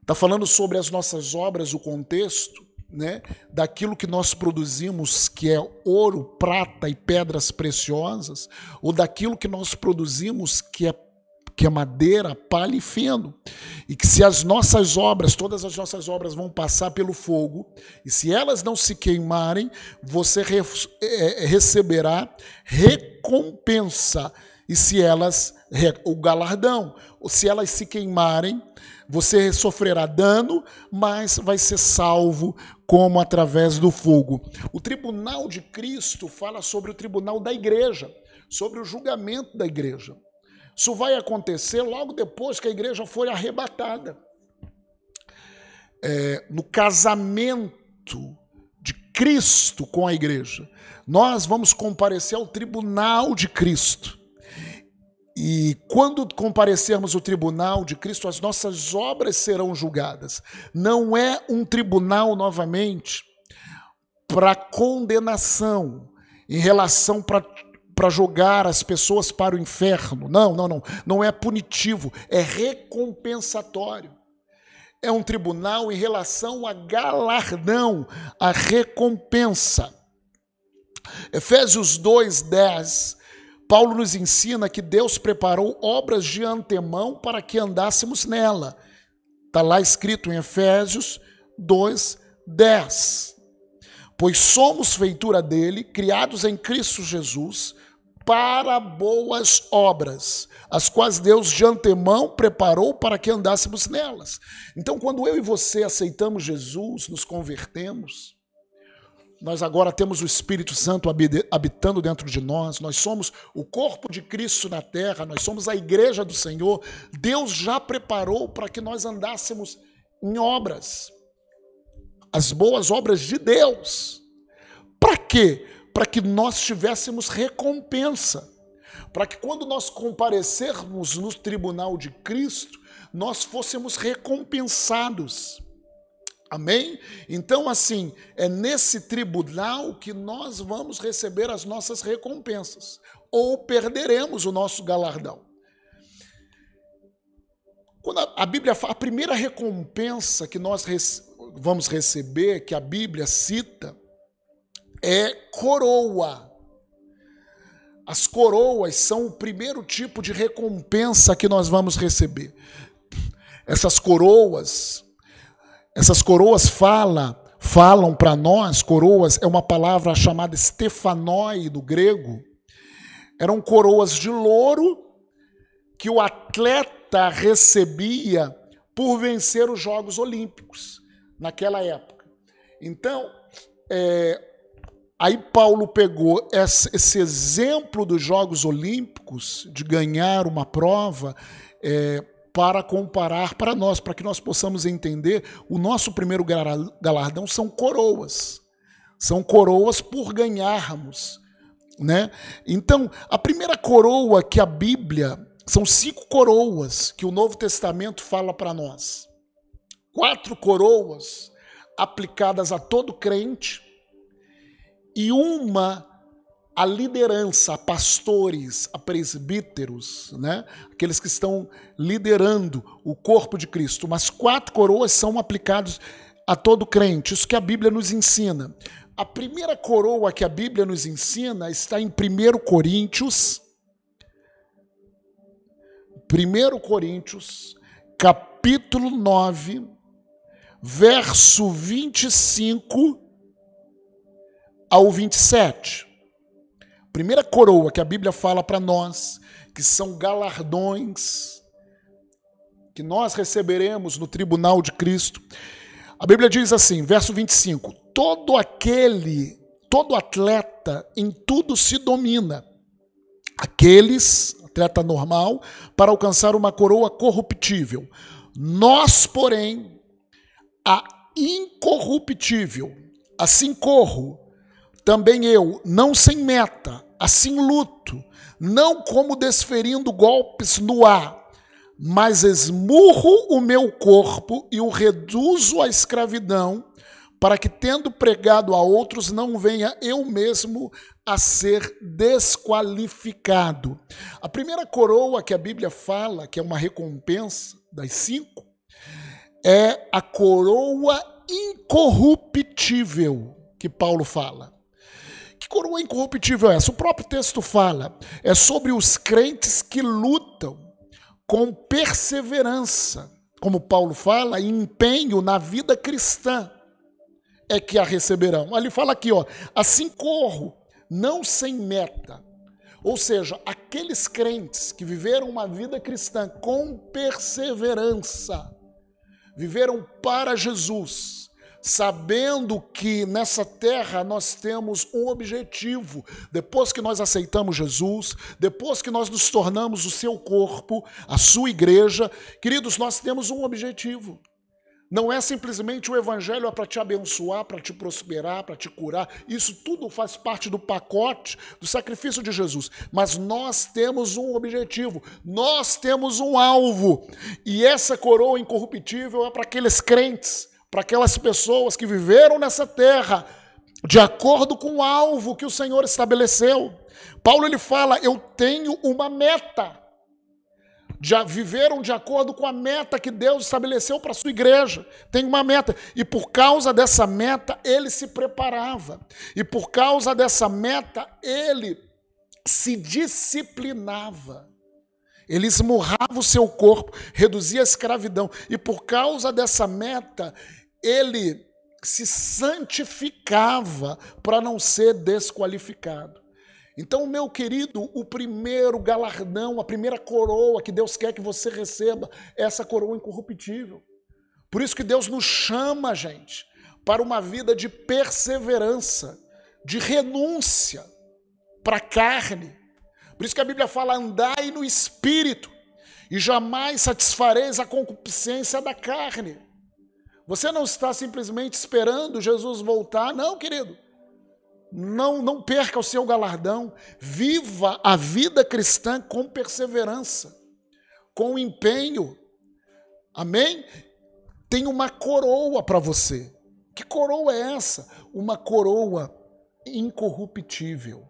Está falando sobre as nossas obras, o contexto, né, daquilo que nós produzimos, que é ouro, prata e pedras preciosas, ou daquilo que nós produzimos, que é que é madeira, palha e feno. E que se as nossas obras, todas as nossas obras vão passar pelo fogo, e se elas não se queimarem, você re, é, receberá recompensa. E se elas, o galardão, se elas se queimarem, você sofrerá dano, mas vai ser salvo como através do fogo. O tribunal de Cristo fala sobre o tribunal da igreja, sobre o julgamento da igreja. Isso vai acontecer logo depois que a igreja for arrebatada. É, no casamento de Cristo com a igreja, nós vamos comparecer ao tribunal de Cristo. E quando comparecermos ao tribunal de Cristo, as nossas obras serão julgadas. Não é um tribunal, novamente, para condenação em relação para para jogar as pessoas para o inferno. Não, não, não. Não é punitivo, é recompensatório. É um tribunal em relação a galardão, a recompensa. Efésios 2:10 Paulo nos ensina que Deus preparou obras de antemão para que andássemos nela. Está lá escrito em Efésios 2, 10. Pois somos feitura dele, criados em Cristo Jesus, para boas obras, as quais Deus de antemão preparou para que andássemos nelas. Então, quando eu e você aceitamos Jesus, nos convertemos, nós agora temos o Espírito Santo habitando dentro de nós, nós somos o corpo de Cristo na terra, nós somos a igreja do Senhor. Deus já preparou para que nós andássemos em obras, as boas obras de Deus. Para quê? Para que nós tivéssemos recompensa. Para que quando nós comparecermos no tribunal de Cristo, nós fôssemos recompensados. Amém? Então, assim, é nesse tribunal que nós vamos receber as nossas recompensas, ou perderemos o nosso galardão. Quando a, Bíblia fala, a primeira recompensa que nós vamos receber, que a Bíblia cita, é coroa. As coroas são o primeiro tipo de recompensa que nós vamos receber. Essas coroas, essas coroas fala, falam para nós, coroas é uma palavra chamada stefanoi do grego. Eram coroas de louro que o atleta recebia por vencer os Jogos Olímpicos naquela época. Então, é, aí Paulo pegou esse, exemplo dos Jogos Olímpicos, de ganhar uma prova, é, para comparar para nós, para que nós possamos entender, o nosso primeiro galardão são coroas. São coroas por ganharmos, né? Então, a primeira coroa que a Bíblia são cinco coroas que o Novo Testamento fala para nós. Quatro coroas aplicadas a todo crente e uma a liderança, a pastores, a presbíteros, né? aqueles que estão liderando o corpo de Cristo. Mas quatro coroas são aplicadas a todo crente, isso que a Bíblia nos ensina. A primeira coroa que a Bíblia nos ensina está em 1 Coríntios, 1 Coríntios, capítulo 9, verso 25 ao 27 primeira coroa que a Bíblia fala para nós, que são galardões que nós receberemos no tribunal de Cristo. A Bíblia diz assim, verso 25: todo aquele, todo atleta em tudo se domina. Aqueles, atleta normal, para alcançar uma coroa corruptível. Nós, porém, a incorruptível. Assim corro, também eu, não sem meta, assim luto, não como desferindo golpes no ar, mas esmurro o meu corpo e o reduzo à escravidão, para que, tendo pregado a outros, não venha eu mesmo a ser desqualificado. A primeira coroa que a Bíblia fala, que é uma recompensa das cinco, é a coroa incorruptível que Paulo fala. Coroa incorruptível é essa? O próprio texto fala. É sobre os crentes que lutam com perseverança, como Paulo fala, empenho na vida cristã é que a receberão. Ele fala aqui, ó, assim corro, não sem meta. Ou seja, aqueles crentes que viveram uma vida cristã com perseverança, viveram para Jesus, sabendo que nessa terra nós temos um objetivo. Depois que nós aceitamos Jesus, depois que nós nos tornamos o seu corpo, a sua igreja, queridos, nós temos um objetivo. Não é simplesmente o evangelho é para te abençoar, para te prosperar, para te curar. Isso tudo faz parte do pacote do sacrifício de Jesus. Mas nós temos um objetivo, nós temos um alvo. E essa coroa incorruptível é para aqueles crentes para aquelas pessoas que viveram nessa terra de acordo com o alvo que o Senhor estabeleceu. Paulo ele fala: "Eu tenho uma meta". Já viveram de acordo com a meta que Deus estabeleceu para a sua igreja. Tem uma meta. E por causa dessa meta, ele se preparava. E por causa dessa meta, ele se disciplinava. Ele esmurrava o seu corpo, reduzia a escravidão. E por causa dessa meta, ele se santificava para não ser desqualificado. Então, meu querido, o primeiro galardão, a primeira coroa que Deus quer que você receba é essa coroa incorruptível. Por isso que Deus nos chama, gente, para uma vida de perseverança, de renúncia para a carne. Por isso que a Bíblia fala: andai no espírito e jamais satisfareis a concupiscência da carne. Você não está simplesmente esperando Jesus voltar, não, querido. Não, não perca o seu galardão. Viva a vida cristã com perseverança, com empenho. Amém? Tem uma coroa para você. Que coroa é essa? Uma coroa incorruptível.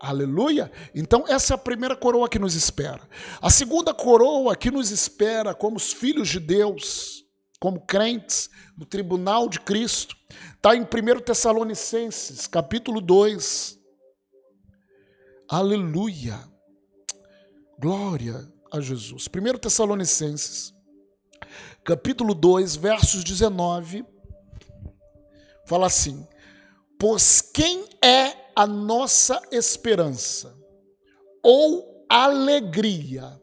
Aleluia! Então, essa é a primeira coroa que nos espera. A segunda coroa que nos espera como os filhos de Deus como crentes no tribunal de Cristo. Está em 1 Tessalonicenses, capítulo 2. Aleluia. Glória a Jesus. 1 Tessalonicenses, capítulo 2, versos 19. Fala assim: Pois quem é a nossa esperança, ou alegria,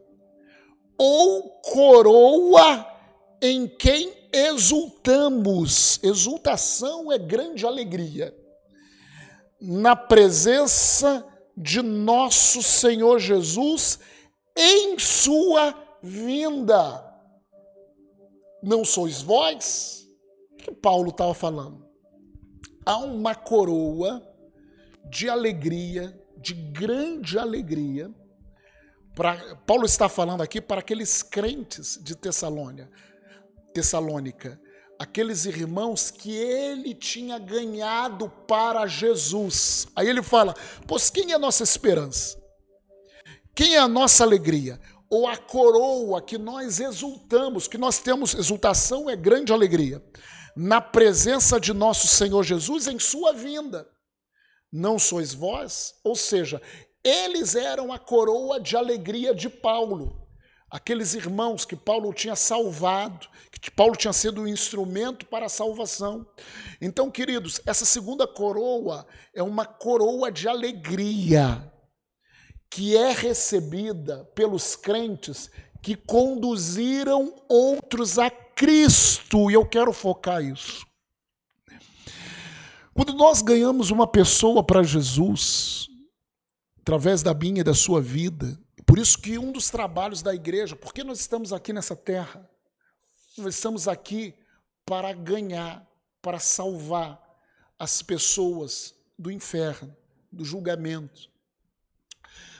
ou coroa em quem exultamos. Exultação é grande alegria. Na presença de nosso Senhor Jesus em sua vinda. Não sois vós? Que Paulo estava falando? Há uma coroa de alegria, de grande alegria. Pra, Paulo está falando aqui para aqueles crentes de Tessalônia Tessalônica, aqueles irmãos que ele tinha ganhado para Jesus. Aí ele fala: Pois quem é a nossa esperança? Quem é a nossa alegria? Ou a coroa que nós exultamos, que nós temos, exultação é grande alegria, na presença de nosso Senhor Jesus em sua vinda. Não sois vós? Ou seja, eles eram a coroa de alegria de Paulo aqueles irmãos que Paulo tinha salvado, que Paulo tinha sido um instrumento para a salvação. Então, queridos, essa segunda coroa é uma coroa de alegria que é recebida pelos crentes que conduziram outros a Cristo, e eu quero focar isso. Quando nós ganhamos uma pessoa para Jesus, através da minha e da sua vida, por isso que um dos trabalhos da igreja, porque nós estamos aqui nessa terra? Nós estamos aqui para ganhar, para salvar as pessoas do inferno, do julgamento.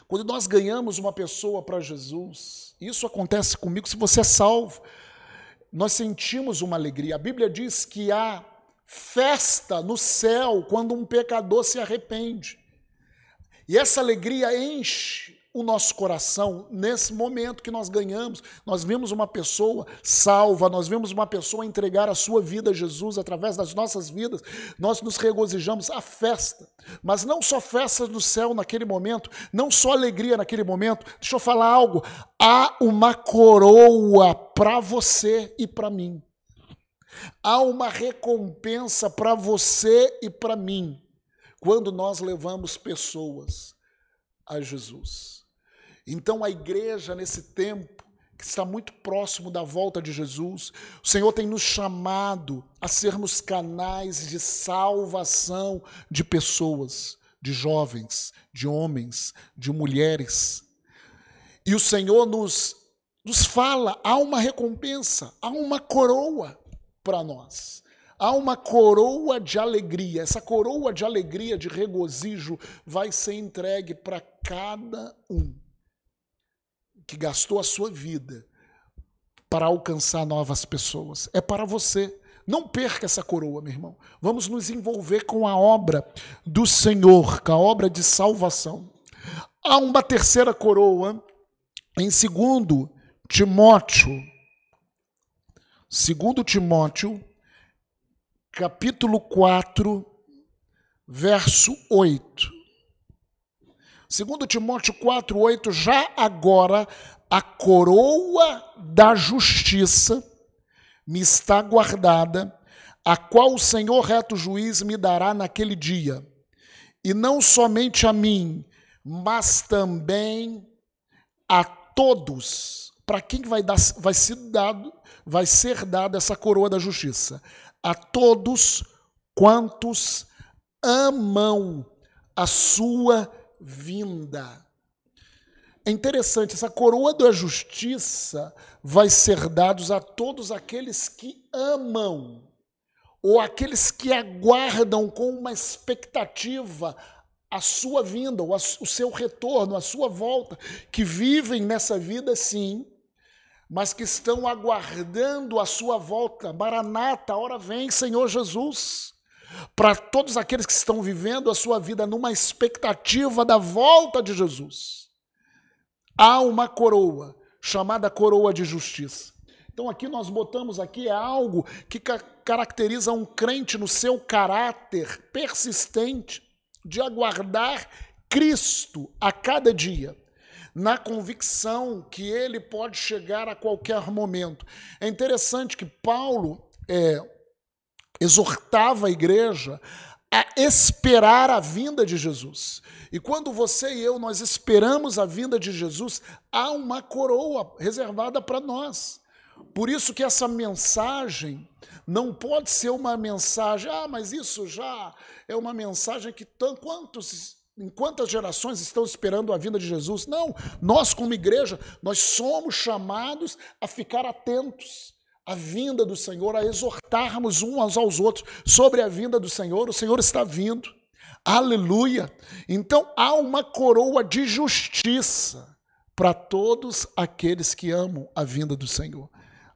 Quando nós ganhamos uma pessoa para Jesus, isso acontece comigo se você é salvo. Nós sentimos uma alegria. A Bíblia diz que há festa no céu quando um pecador se arrepende. E essa alegria enche o nosso coração nesse momento que nós ganhamos. Nós vemos uma pessoa salva, nós vemos uma pessoa entregar a sua vida a Jesus através das nossas vidas. Nós nos regozijamos a festa, mas não só festa no céu naquele momento, não só alegria naquele momento. Deixa eu falar algo. Há uma coroa para você e para mim. Há uma recompensa para você e para mim quando nós levamos pessoas a Jesus. Então a igreja, nesse tempo, que está muito próximo da volta de Jesus, o Senhor tem nos chamado a sermos canais de salvação de pessoas, de jovens, de homens, de mulheres. E o Senhor nos, nos fala: há uma recompensa, há uma coroa para nós há uma coroa de alegria. Essa coroa de alegria, de regozijo, vai ser entregue para cada um que gastou a sua vida para alcançar novas pessoas. É para você. Não perca essa coroa, meu irmão. Vamos nos envolver com a obra do Senhor, com a obra de salvação. Há uma terceira coroa em segundo Timóteo. Segundo Timóteo, capítulo 4, verso 8. Segundo Timóteo 4:8, já agora a coroa da justiça me está guardada, a qual o Senhor reto juiz me dará naquele dia. E não somente a mim, mas também a todos. Para quem vai, dar, vai ser dado, vai ser dada essa coroa da justiça? A todos quantos amam a sua vinda. É interessante, essa coroa da justiça vai ser dada a todos aqueles que amam, ou aqueles que aguardam com uma expectativa a sua vinda, o seu retorno, a sua volta, que vivem nessa vida sim, mas que estão aguardando a sua volta. Maranata, a hora vem, Senhor Jesus. Para todos aqueles que estão vivendo a sua vida numa expectativa da volta de Jesus, há uma coroa chamada coroa de justiça. Então aqui nós botamos aqui é algo que ca caracteriza um crente no seu caráter persistente de aguardar Cristo a cada dia, na convicção que ele pode chegar a qualquer momento. É interessante que Paulo é, exortava a igreja a esperar a vinda de Jesus. E quando você e eu nós esperamos a vinda de Jesus, há uma coroa reservada para nós. Por isso que essa mensagem não pode ser uma mensagem, ah, mas isso já é uma mensagem que quantos em quantas gerações estão esperando a vinda de Jesus? Não, nós como igreja, nós somos chamados a ficar atentos à vinda do Senhor, a exortarmos uns aos outros sobre a vinda do Senhor. O Senhor está vindo. Aleluia. Então há uma coroa de justiça para todos aqueles que amam a vinda do Senhor.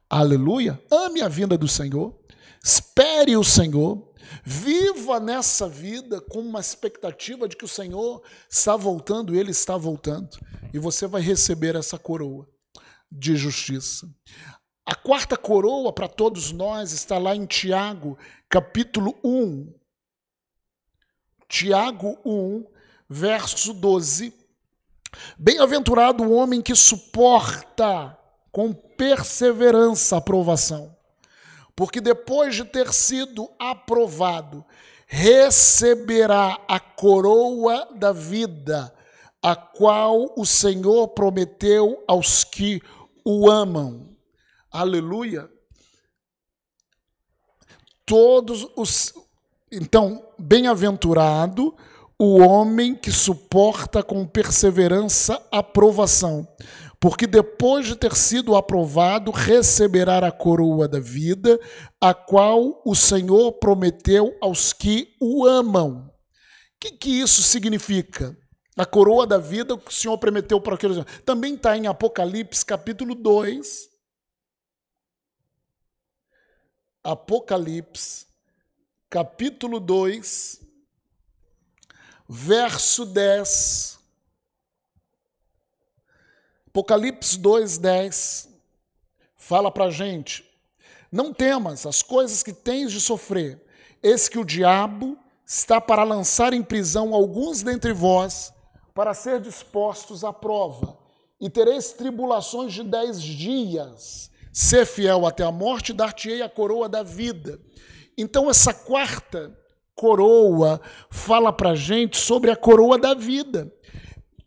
Aleluia. Ame a vinda do Senhor. Espere o Senhor. Viva nessa vida com uma expectativa de que o Senhor está voltando, ele está voltando, e você vai receber essa coroa de justiça. A quarta coroa para todos nós está lá em Tiago, capítulo 1. Tiago 1, verso 12. Bem-aventurado o homem que suporta com perseverança a provação, porque depois de ter sido aprovado, receberá a coroa da vida, a qual o Senhor prometeu aos que o amam. Aleluia. Todos os então, bem-aventurado o homem que suporta com perseverança a provação, porque depois de ter sido aprovado, receberá a coroa da vida, a qual o Senhor prometeu aos que o amam. O que, que isso significa? A coroa da vida que o Senhor prometeu para aqueles. Também está em Apocalipse, capítulo 2. Apocalipse, capítulo 2, verso 10. Apocalipse 2, 10 fala para a gente: Não temas as coisas que tens de sofrer, eis que o diabo está para lançar em prisão alguns dentre vós, para ser dispostos à prova, e tereis tribulações de dez dias. Ser fiel até a morte, dar-te-ei a coroa da vida. Então, essa quarta coroa fala para gente sobre a coroa da vida.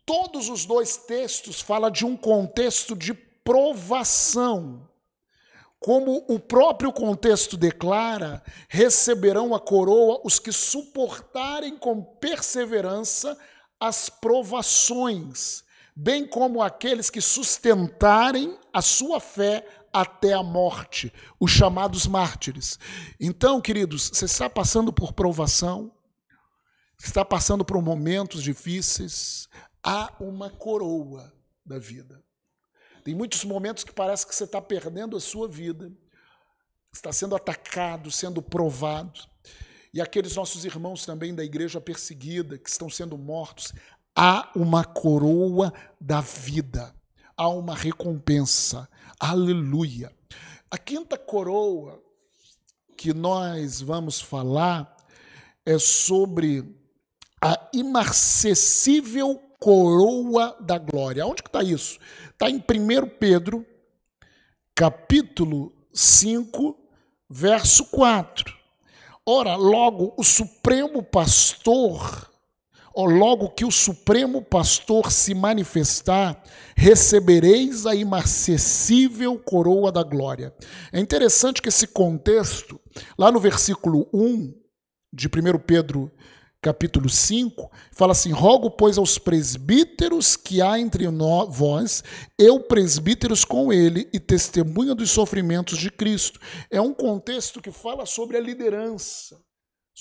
Todos os dois textos falam de um contexto de provação. Como o próprio contexto declara, receberão a coroa os que suportarem com perseverança as provações, bem como aqueles que sustentarem a sua fé até a morte, os chamados mártires. Então, queridos, você está passando por provação, está passando por momentos difíceis, há uma coroa da vida. Tem muitos momentos que parece que você está perdendo a sua vida, está sendo atacado, sendo provado. E aqueles nossos irmãos também da igreja perseguida, que estão sendo mortos, há uma coroa da vida, há uma recompensa. Aleluia. A quinta coroa que nós vamos falar é sobre a imarcessível coroa da glória. Onde que está isso? Está em 1 Pedro, capítulo 5, verso 4. Ora, logo o supremo pastor logo que o Supremo Pastor se manifestar, recebereis a imarcessível coroa da glória. É interessante que esse contexto, lá no versículo 1 de 1 Pedro, capítulo 5, fala assim: Rogo, pois, aos presbíteros que há entre vós, eu presbíteros com ele, e testemunha dos sofrimentos de Cristo. É um contexto que fala sobre a liderança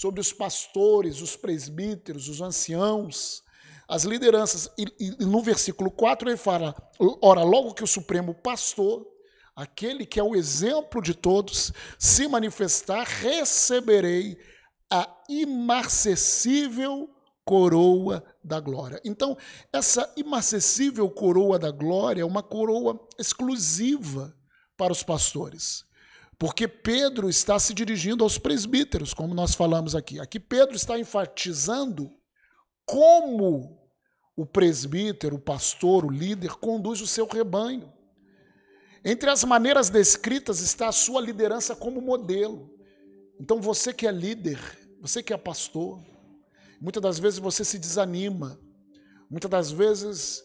sobre os pastores, os presbíteros, os anciãos, as lideranças. E, e, no versículo 4 ele fala: Ora, logo que o Supremo Pastor, aquele que é o exemplo de todos, se manifestar, receberei a imarcessível coroa da glória. Então, essa imarcessível coroa da glória é uma coroa exclusiva para os pastores. Porque Pedro está se dirigindo aos presbíteros, como nós falamos aqui. Aqui Pedro está enfatizando como o presbítero, o pastor, o líder conduz o seu rebanho. Entre as maneiras descritas está a sua liderança como modelo. Então você que é líder, você que é pastor, muitas das vezes você se desanima, muitas das vezes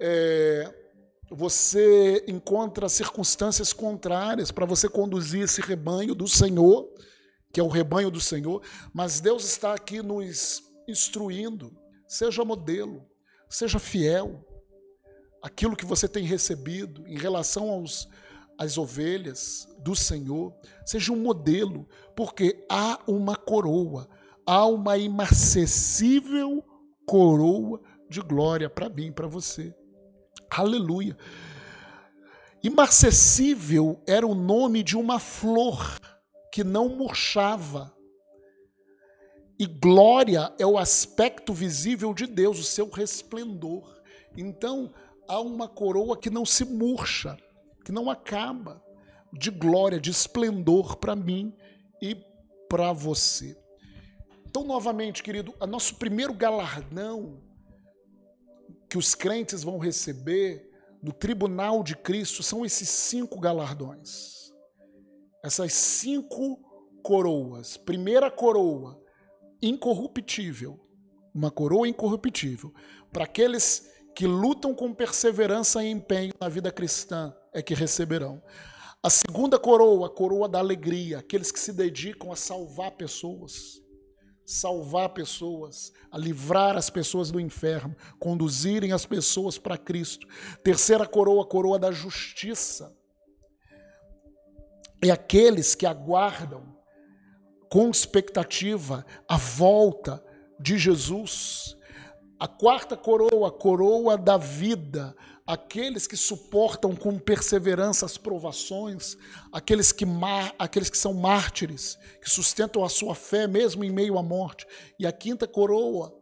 é, você encontra circunstâncias contrárias para você conduzir esse rebanho do Senhor, que é o rebanho do Senhor, mas Deus está aqui nos instruindo. Seja modelo, seja fiel. Aquilo que você tem recebido em relação aos, às ovelhas do Senhor, seja um modelo, porque há uma coroa, há uma imarcessível coroa de glória para mim, para você. Aleluia. Imarcessível era o nome de uma flor que não murchava. E glória é o aspecto visível de Deus, o seu resplendor. Então, há uma coroa que não se murcha, que não acaba, de glória, de esplendor para mim e para você. Então, novamente, querido, o nosso primeiro galardão que os crentes vão receber no tribunal de Cristo são esses cinco galardões. Essas cinco coroas. Primeira coroa, incorruptível. Uma coroa incorruptível. Para aqueles que lutam com perseverança e empenho na vida cristã, é que receberão. A segunda coroa, a coroa da alegria, aqueles que se dedicam a salvar pessoas salvar pessoas, a livrar as pessoas do inferno, conduzirem as pessoas para Cristo. Terceira coroa, coroa da justiça. E aqueles que aguardam com expectativa a volta de Jesus. A quarta coroa, coroa da vida, aqueles que suportam com perseverança as provações, aqueles que, mar, aqueles que são mártires, que sustentam a sua fé mesmo em meio à morte. E a quinta coroa,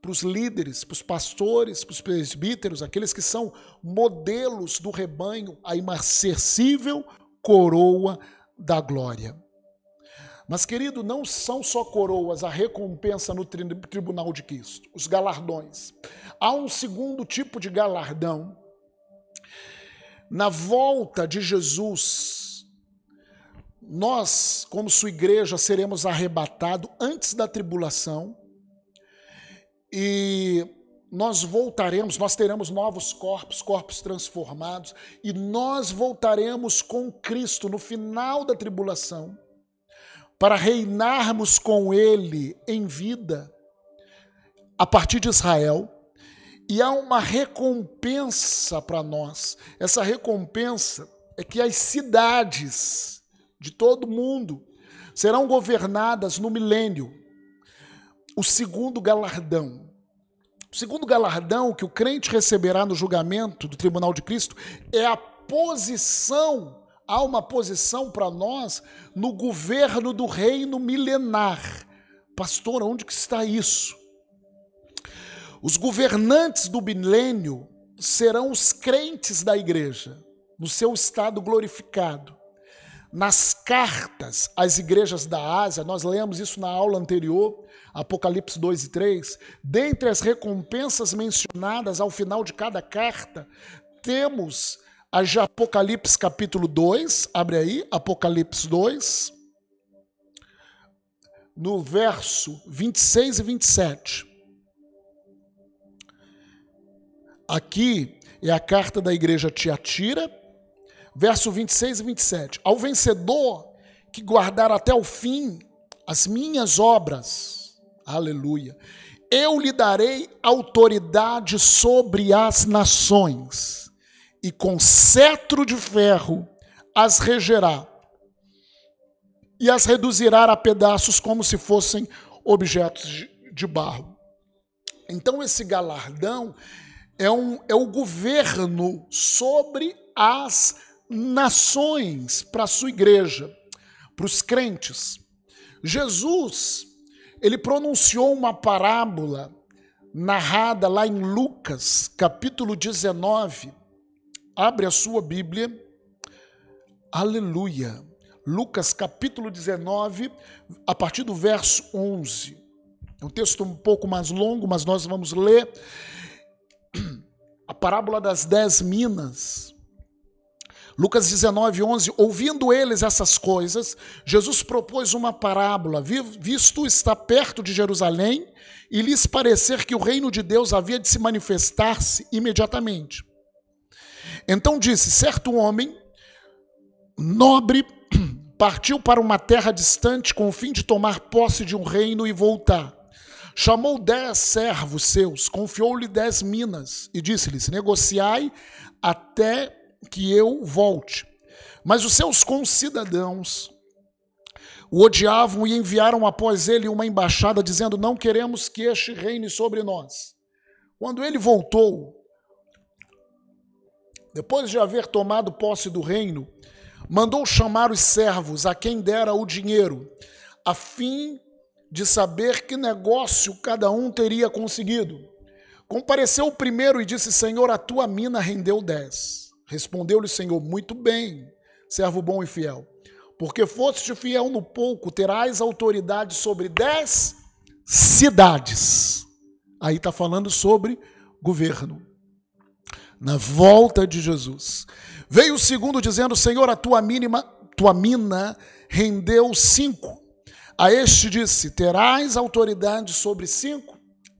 para os líderes, para os pastores, para os presbíteros, aqueles que são modelos do rebanho, a imarcessível coroa da glória. Mas, querido, não são só coroas a recompensa no tribunal de Cristo, os galardões. Há um segundo tipo de galardão na volta de Jesus, nós, como sua igreja, seremos arrebatados antes da tribulação e nós voltaremos, nós teremos novos corpos, corpos transformados, e nós voltaremos com Cristo no final da tribulação, para reinarmos com Ele em vida, a partir de Israel, e há uma recompensa para nós. Essa recompensa é que as cidades de todo mundo serão governadas no milênio. O segundo galardão. O segundo galardão que o crente receberá no julgamento do tribunal de Cristo é a posição, há uma posição para nós no governo do reino milenar. Pastor, onde que está isso? Os governantes do milênio serão os crentes da igreja, no seu estado glorificado. nas cartas às igrejas da Ásia, nós lemos isso na aula anterior, Apocalipse 2 e 3, dentre as recompensas mencionadas ao final de cada carta, temos a de Apocalipse capítulo 2, abre aí, Apocalipse 2, no verso 26 e 27. Aqui é a carta da igreja Tiatira, verso 26 e 27. Ao vencedor que guardar até o fim as minhas obras, aleluia, eu lhe darei autoridade sobre as nações, e com cetro de ferro as regerá, e as reduzirá a pedaços como se fossem objetos de barro. Então, esse galardão é, um, é o governo sobre as nações para a sua igreja, para os crentes. Jesus, ele pronunciou uma parábola narrada lá em Lucas, capítulo 19. Abre a sua Bíblia. Aleluia. Lucas, capítulo 19, a partir do verso 11. É um texto um pouco mais longo, mas nós vamos ler [clears throat] a parábola das dez minas. Lucas 19, 11. Ouvindo eles essas coisas, Jesus propôs uma parábola, visto estar perto de Jerusalém e lhes parecer que o reino de Deus havia de se manifestar-se imediatamente. Então disse: certo homem, nobre, [clears throat] partiu para uma terra distante com o fim de tomar posse de um reino e voltar. Chamou dez servos seus, confiou-lhe dez minas e disse-lhes: negociai até que eu volte. Mas os seus concidadãos o odiavam e enviaram após ele uma embaixada dizendo: Não queremos que este reine sobre nós. Quando ele voltou, depois de haver tomado posse do reino, mandou chamar os servos a quem dera o dinheiro, a fim de saber que negócio cada um teria conseguido. Compareceu o primeiro e disse: Senhor, a tua mina rendeu dez. Respondeu-lhe o Senhor: Muito bem, servo bom e fiel. Porque foste fiel no pouco, terás autoridade sobre dez cidades. Aí está falando sobre governo. Na volta de Jesus. Veio o segundo dizendo: Senhor, a tua mínima, tua mina rendeu cinco. A este disse: Terás autoridade sobre cinco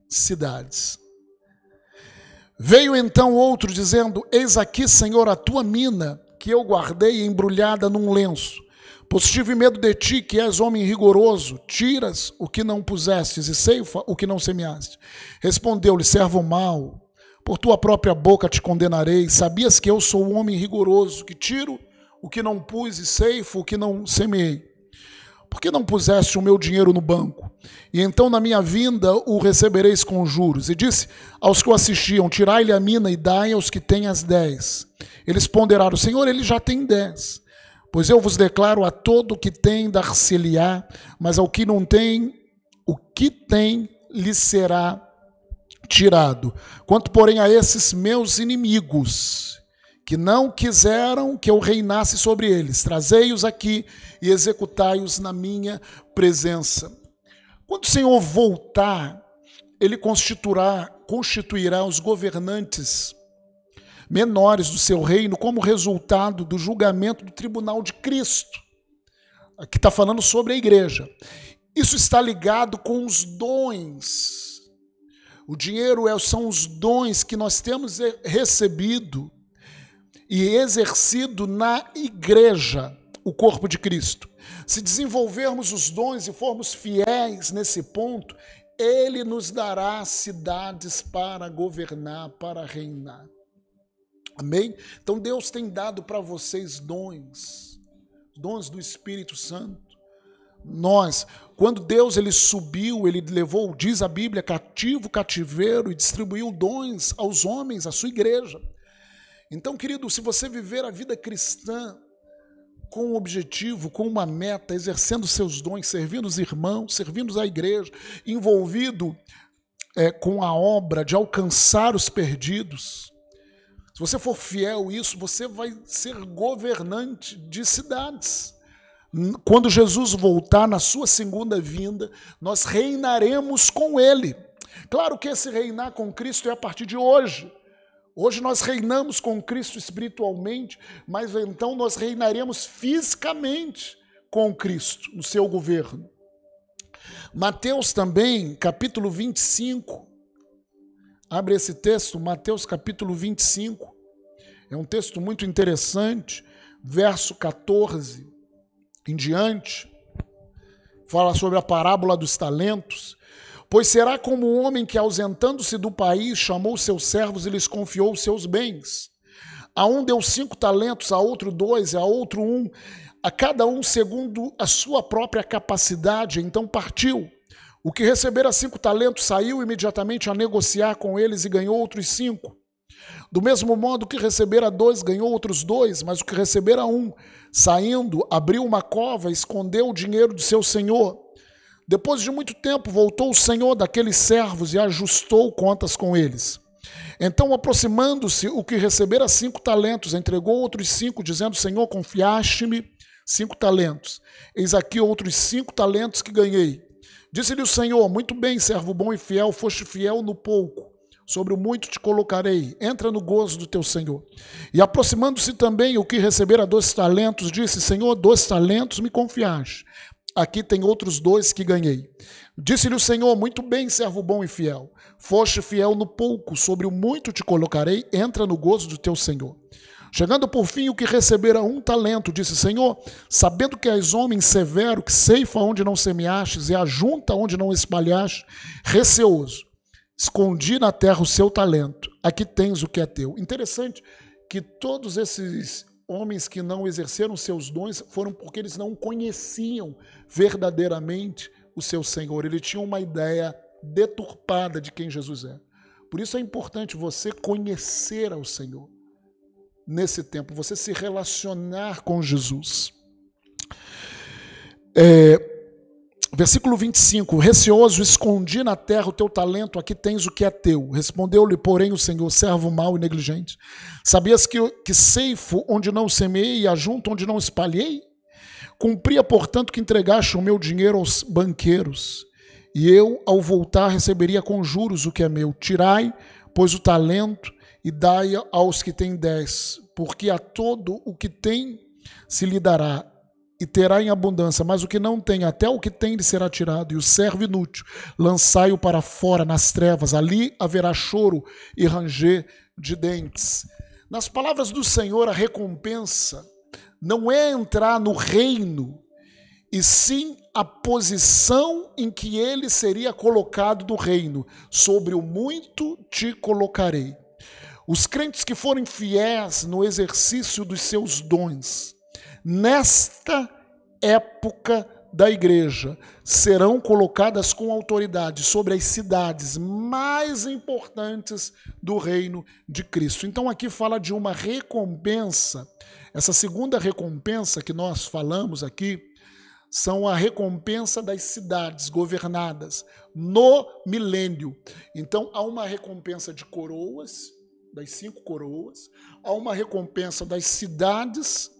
cidades. Veio então outro dizendo: Eis aqui, Senhor, a tua mina, que eu guardei embrulhada num lenço. Pois tive medo de ti, que és homem rigoroso, tiras o que não pusestes e ceifa o que não semeaste. Respondeu-lhe, servo mau, por tua própria boca te condenarei. Sabias que eu sou um homem rigoroso, que tiro o que não pus e ceifo o que não semeei. Por que não puseste o meu dinheiro no banco? E então, na minha vinda, o recebereis com juros. E disse aos que o assistiam: Tirai-lhe a mina e dai aos que têm as dez. Eles ponderaram: Senhor, ele já tem dez. Pois eu vos declaro a todo o que tem, dar-se-lhe-á, mas ao que não tem, o que tem lhe será tirado. Quanto, porém, a esses meus inimigos, que não quiseram que eu reinasse sobre eles. Trazei-os aqui e executai-os na minha presença. Quando o Senhor voltar, ele constituirá, constituirá os governantes menores do seu reino como resultado do julgamento do tribunal de Cristo. Aqui está falando sobre a igreja. Isso está ligado com os dons. O dinheiro é, são os dons que nós temos recebido e exercido na igreja, o corpo de Cristo. Se desenvolvermos os dons e formos fiéis nesse ponto, ele nos dará cidades para governar, para reinar. Amém? Então Deus tem dado para vocês dons, dons do Espírito Santo. Nós, quando Deus ele subiu, ele levou, diz a Bíblia, cativo, cativeiro e distribuiu dons aos homens, à sua igreja. Então, querido, se você viver a vida cristã com um objetivo, com uma meta, exercendo seus dons, servindo os irmãos, servindo a igreja, envolvido é, com a obra de alcançar os perdidos, se você for fiel isso, você vai ser governante de cidades. quando Jesus voltar na sua segunda vinda, nós reinaremos com ele. Claro que esse reinar com Cristo é a partir de hoje. Hoje nós reinamos com Cristo espiritualmente, mas então nós reinaremos fisicamente com Cristo no seu governo. Mateus também, capítulo 25. Abre esse texto, Mateus capítulo 25. É um texto muito interessante, verso 14 em diante. Fala sobre a parábola dos talentos. Pois será como um homem que, ausentando-se do país, chamou seus servos e lhes confiou seus bens. A um deu cinco talentos, a outro dois, a outro um, a cada um segundo a sua própria capacidade. Então partiu. O que recebera cinco talentos saiu imediatamente a negociar com eles e ganhou outros cinco. Do mesmo modo que recebera dois, ganhou outros dois, mas o que recebera um, saindo, abriu uma cova, escondeu o dinheiro do seu senhor. Depois de muito tempo, voltou o senhor daqueles servos e ajustou contas com eles. Então, aproximando-se, o que recebera cinco talentos, entregou outros cinco, dizendo: Senhor, confiaste-me cinco talentos. Eis aqui outros cinco talentos que ganhei. Disse-lhe o Senhor: Muito bem, servo bom e fiel, foste fiel no pouco. Sobre o muito te colocarei, entra no gozo do teu Senhor. E aproximando-se também o que recebera dois talentos, disse: Senhor, dois talentos me confiaste aqui tem outros dois que ganhei. Disse-lhe o Senhor: Muito bem, servo bom e fiel. Foste fiel no pouco, sobre o muito te colocarei, entra no gozo do teu Senhor. Chegando por fim o que recebera um talento, disse: Senhor, sabendo que és homem severo, que ceifa onde não semeastes e ajunta onde não espalhaste, receoso, escondi na terra o seu talento, aqui tens o que é teu. Interessante que todos esses homens que não exerceram seus dons foram porque eles não conheciam verdadeiramente o seu Senhor. Ele tinha uma ideia deturpada de quem Jesus é. Por isso é importante você conhecer ao Senhor nesse tempo, você se relacionar com Jesus. É, Versículo 25: Receoso, escondi na terra o teu talento, aqui tens o que é teu. Respondeu-lhe, porém, o Senhor, servo mau e negligente. Sabias que, que ceifo onde não semeei e ajunto onde não espalhei? Cumpria, portanto, que entregaste o meu dinheiro aos banqueiros, e eu, ao voltar, receberia com juros o que é meu. Tirai, pois, o talento e dai aos que têm dez, porque a todo o que tem se lhe dará e terá em abundância, mas o que não tem, até o que tem lhe será tirado, e o servo inútil, lançai-o para fora nas trevas, ali haverá choro e ranger de dentes. Nas palavras do Senhor, a recompensa não é entrar no reino, e sim a posição em que ele seria colocado no reino. Sobre o muito te colocarei. Os crentes que forem fiéis no exercício dos seus dons, nesta época da igreja serão colocadas com autoridade sobre as cidades mais importantes do reino de Cristo. Então aqui fala de uma recompensa. Essa segunda recompensa que nós falamos aqui são a recompensa das cidades governadas no milênio. Então há uma recompensa de coroas, das cinco coroas, há uma recompensa das cidades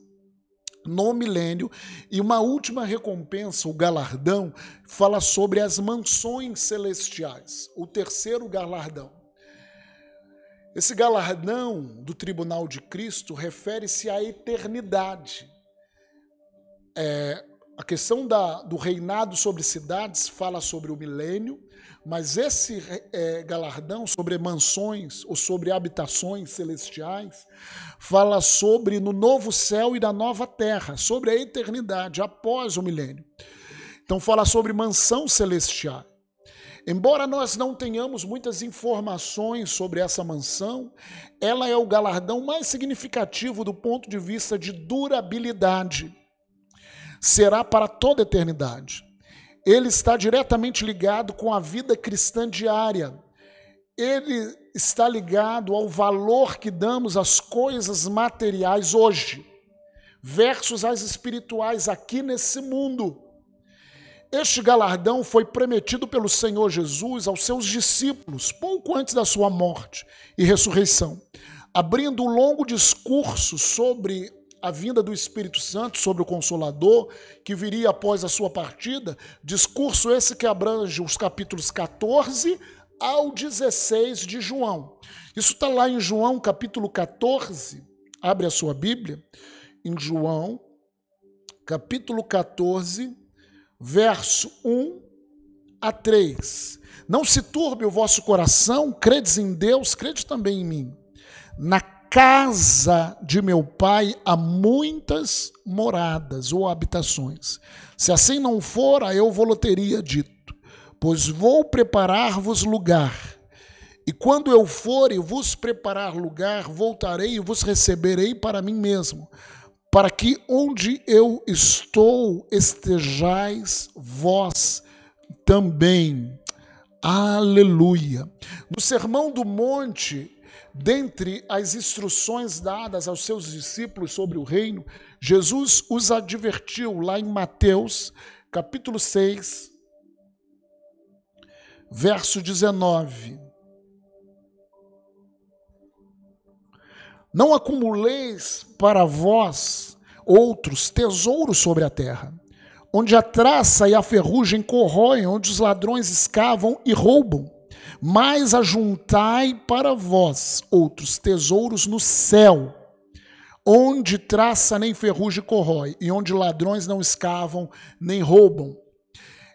no milênio. E uma última recompensa, o galardão, fala sobre as mansões celestiais, o terceiro galardão. Esse galardão do tribunal de Cristo refere-se à eternidade. É, a questão da, do reinado sobre cidades fala sobre o milênio, mas esse é, galardão sobre mansões ou sobre habitações celestiais fala sobre no novo céu e na nova terra, sobre a eternidade após o milênio. Então fala sobre mansão celestial. Embora nós não tenhamos muitas informações sobre essa mansão, ela é o galardão mais significativo do ponto de vista de durabilidade. Será para toda a eternidade ele está diretamente ligado com a vida cristã diária. Ele está ligado ao valor que damos às coisas materiais hoje, versus as espirituais aqui nesse mundo. Este galardão foi prometido pelo Senhor Jesus aos seus discípulos pouco antes da sua morte e ressurreição, abrindo um longo discurso sobre a vinda do Espírito Santo sobre o Consolador, que viria após a sua partida, discurso esse que abrange os capítulos 14 ao 16 de João. Isso está lá em João capítulo 14, abre a sua Bíblia, em João capítulo 14, verso 1 a 3. Não se turbe o vosso coração, credes em Deus, crede também em mim. Na casa de meu pai há muitas moradas ou habitações. Se assim não fora, eu vou teria dito, pois vou preparar-vos lugar. E quando eu for e vos preparar lugar, voltarei e vos receberei para mim mesmo, para que onde eu estou estejais vós também. Aleluia. No Sermão do Monte, dentre as instruções dadas aos seus discípulos sobre o reino, Jesus os advertiu lá em Mateus, capítulo 6, verso 19. Não acumuleis para vós outros tesouros sobre a terra onde a traça e a ferrugem corroem, onde os ladrões escavam e roubam. Mas ajuntai para vós outros tesouros no céu, onde traça nem ferrugem corrói, e onde ladrões não escavam nem roubam.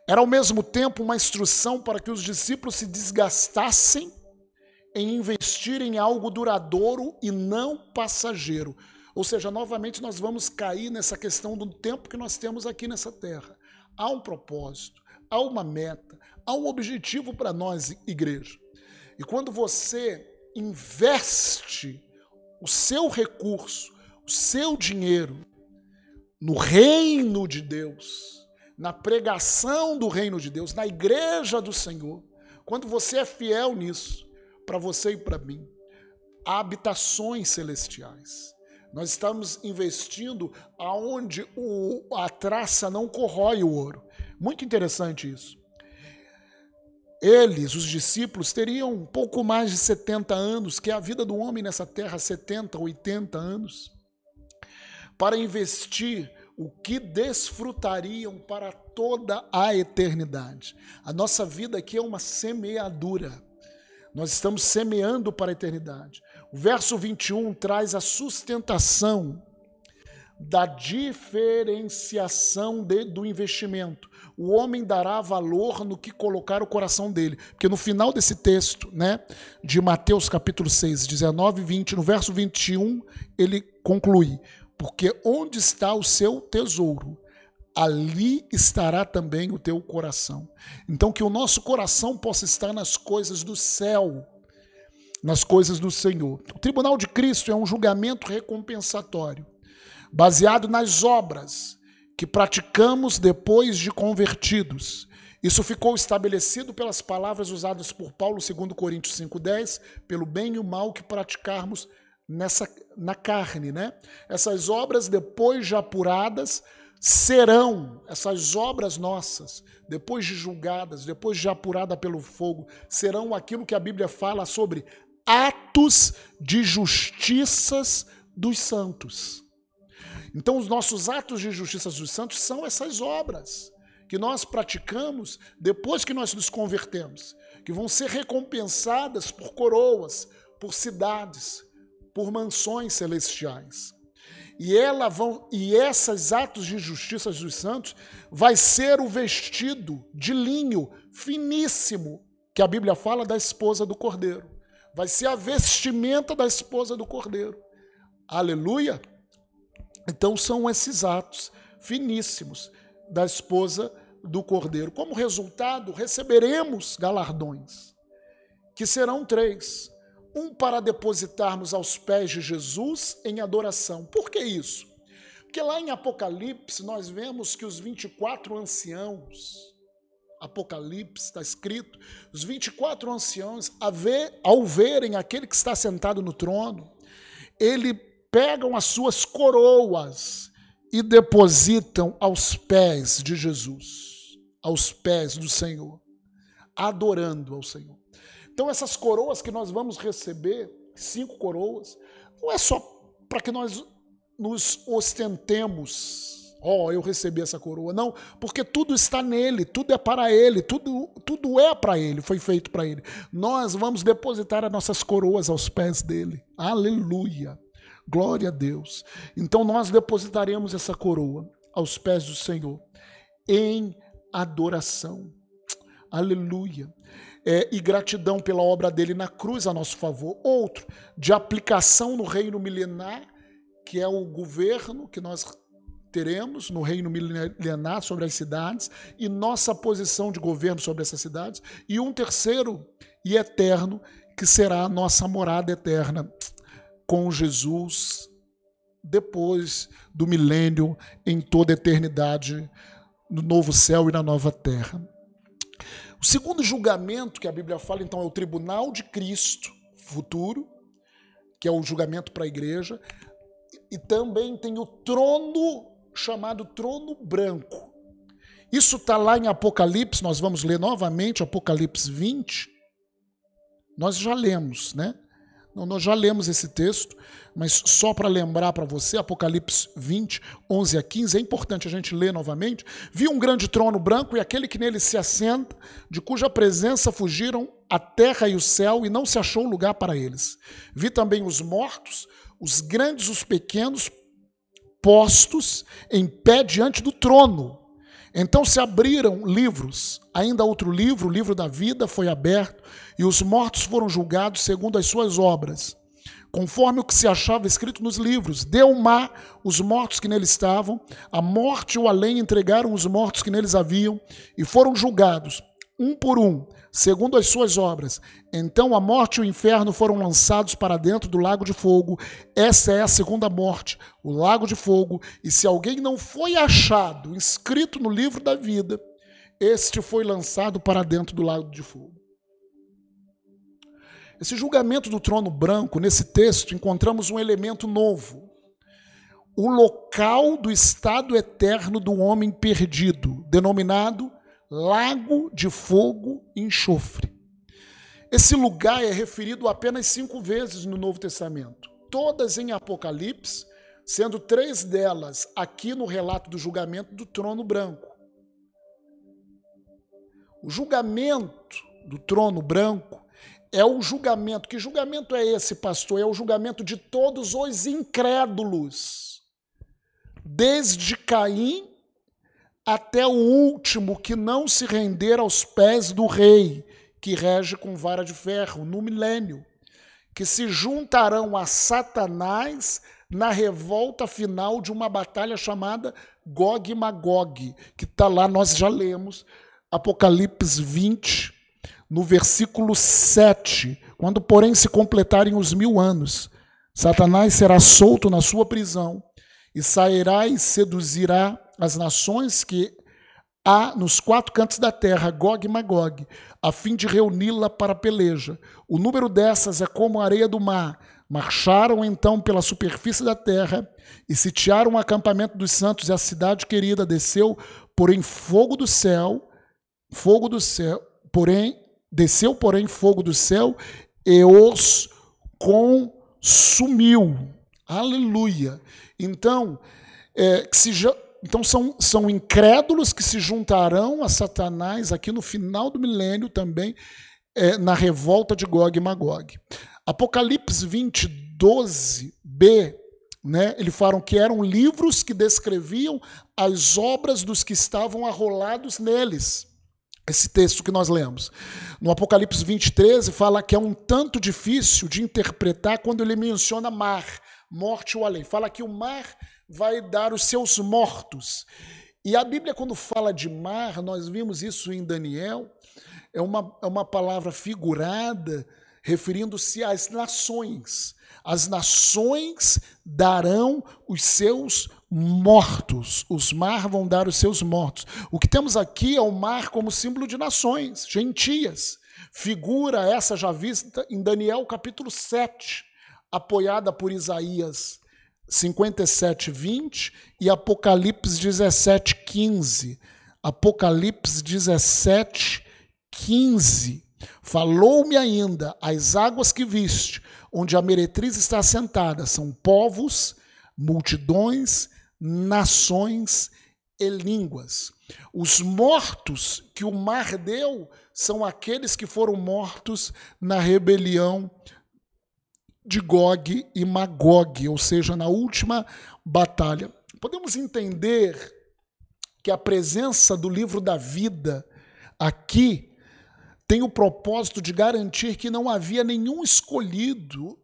Era ao mesmo tempo uma instrução para que os discípulos se desgastassem em investir em algo duradouro e não passageiro. Ou seja, novamente nós vamos cair nessa questão do tempo que nós temos aqui nessa terra. Há um propósito, há uma meta, há um objetivo para nós, igreja. E quando você investe o seu recurso, o seu dinheiro no reino de Deus, na pregação do reino de Deus, na igreja do Senhor, quando você é fiel nisso, para você e para mim, há habitações celestiais. Nós estamos investindo aonde o, a traça não corrói o ouro. Muito interessante isso. Eles, os discípulos, teriam pouco mais de 70 anos, que é a vida do homem nessa terra, 70, 80 anos, para investir o que desfrutariam para toda a eternidade. A nossa vida aqui é uma semeadura. Nós estamos semeando para a eternidade. O verso 21 traz a sustentação da diferenciação de, do investimento. O homem dará valor no que colocar o coração dele. Porque no final desse texto, né, de Mateus capítulo 6, 19 e 20, no verso 21, ele conclui: Porque onde está o seu tesouro, ali estará também o teu coração. Então, que o nosso coração possa estar nas coisas do céu nas coisas do Senhor. O tribunal de Cristo é um julgamento recompensatório, baseado nas obras que praticamos depois de convertidos. Isso ficou estabelecido pelas palavras usadas por Paulo, segundo Coríntios 5:10, pelo bem e o mal que praticarmos nessa na carne, né? Essas obras depois de apuradas serão essas obras nossas, depois de julgadas, depois de apurada pelo fogo, serão aquilo que a Bíblia fala sobre atos de justiças dos santos. Então, os nossos atos de justiça dos santos são essas obras que nós praticamos depois que nós nos convertemos, que vão ser recompensadas por coroas, por cidades, por mansões celestiais. E ela vão e esses atos de justiça dos santos vai ser o vestido de linho finíssimo que a Bíblia fala da esposa do cordeiro vai ser a vestimenta da esposa do cordeiro. Aleluia! Então são esses atos finíssimos da esposa do cordeiro. Como resultado, receberemos galardões, que serão três. Um para depositarmos aos pés de Jesus em adoração. Por que isso? Porque lá em Apocalipse nós vemos que os 24 anciãos, Apocalipse está escrito, os 24 anciãos, ao verem aquele que está sentado no trono, ele pegam as suas coroas e depositam aos pés de Jesus, aos pés do Senhor, adorando ao Senhor. Então essas coroas que nós vamos receber, cinco coroas, não é só para que nós nos ostentemos. Ó, oh, eu recebi essa coroa. Não, porque tudo está nele, tudo é para ele, tudo, tudo é para ele, foi feito para ele. Nós vamos depositar as nossas coroas aos pés dele. Aleluia. Glória a Deus. Então nós depositaremos essa coroa aos pés do Senhor em adoração. Aleluia. É, e gratidão pela obra dele na cruz a nosso favor. Outro, de aplicação no reino milenar, que é o governo que nós teremos no reino milenar sobre as cidades e nossa posição de governo sobre essas cidades. E um terceiro e eterno, que será a nossa morada eterna com Jesus depois do milênio, em toda a eternidade, no novo céu e na nova terra. O segundo julgamento que a Bíblia fala, então, é o tribunal de Cristo futuro, que é o julgamento para a igreja, e também tem o trono chamado trono branco. Isso está lá em Apocalipse, nós vamos ler novamente Apocalipse 20. Nós já lemos, né? Nós já lemos esse texto, mas só para lembrar para você, Apocalipse 20, 11 a 15, é importante a gente ler novamente. Vi um grande trono branco e aquele que nele se assenta, de cuja presença fugiram a terra e o céu, e não se achou lugar para eles. Vi também os mortos, os grandes, os pequenos, postos em pé diante do trono. Então se abriram livros, ainda outro livro, o livro da vida, foi aberto, e os mortos foram julgados segundo as suas obras, conforme o que se achava escrito nos livros. Deu mar os mortos que nele estavam, a morte e o além entregaram os mortos que neles haviam, e foram julgados, um por um, segundo as suas obras. Então a morte e o inferno foram lançados para dentro do lago de fogo. Essa é a segunda morte, o lago de fogo. E se alguém não foi achado, inscrito no livro da vida, este foi lançado para dentro do lago de fogo. Esse julgamento do trono branco, nesse texto, encontramos um elemento novo. O local do estado eterno do homem perdido, denominado lago de fogo e enxofre. Esse lugar é referido apenas cinco vezes no Novo Testamento, todas em Apocalipse, sendo três delas aqui no relato do julgamento do trono branco. O julgamento do trono branco é o julgamento. Que julgamento é esse, pastor? É o julgamento de todos os incrédulos, desde Caim até o último que não se render aos pés do rei, que rege com vara de ferro, no milênio, que se juntarão a Satanás na revolta final de uma batalha chamada Gog e Magog, que está lá, nós já lemos, Apocalipse 20, no versículo 7, quando, porém, se completarem os mil anos, Satanás será solto na sua prisão e sairá e seduzirá as nações que há nos quatro cantos da terra, Gog e Magog, a fim de reuni-la para a peleja. O número dessas é como a areia do mar. Marcharam então pela superfície da terra e sitiaram o acampamento dos santos e a cidade querida desceu, porém fogo do céu, fogo do céu, porém desceu, porém fogo do céu e os consumiu. Aleluia. Então, é, se já, então são, são incrédulos que se juntarão a Satanás aqui no final do milênio também, é, na revolta de Gog e Magog. Apocalipse 20, 12b, né, eles falam que eram livros que descreviam as obras dos que estavam arrolados neles. Esse texto que nós lemos. No Apocalipse 20, 13, fala que é um tanto difícil de interpretar quando ele menciona mar, morte ou além. Fala que o mar vai dar os seus mortos. E a Bíblia, quando fala de mar, nós vimos isso em Daniel, é uma, é uma palavra figurada referindo-se às nações. As nações darão os seus mortos. Os mar vão dar os seus mortos. O que temos aqui é o mar como símbolo de nações, gentias. Figura essa já vista em Daniel capítulo 7, apoiada por Isaías 57, 20 e Apocalipse 17, 15. Apocalipse 17, 15. Falou-me ainda as águas que viste, onde a meretriz está assentada, são povos, multidões, nações e línguas. Os mortos que o mar deu são aqueles que foram mortos na rebelião de Gog e Magog, ou seja, na última batalha. Podemos entender que a presença do livro da vida aqui tem o propósito de garantir que não havia nenhum escolhido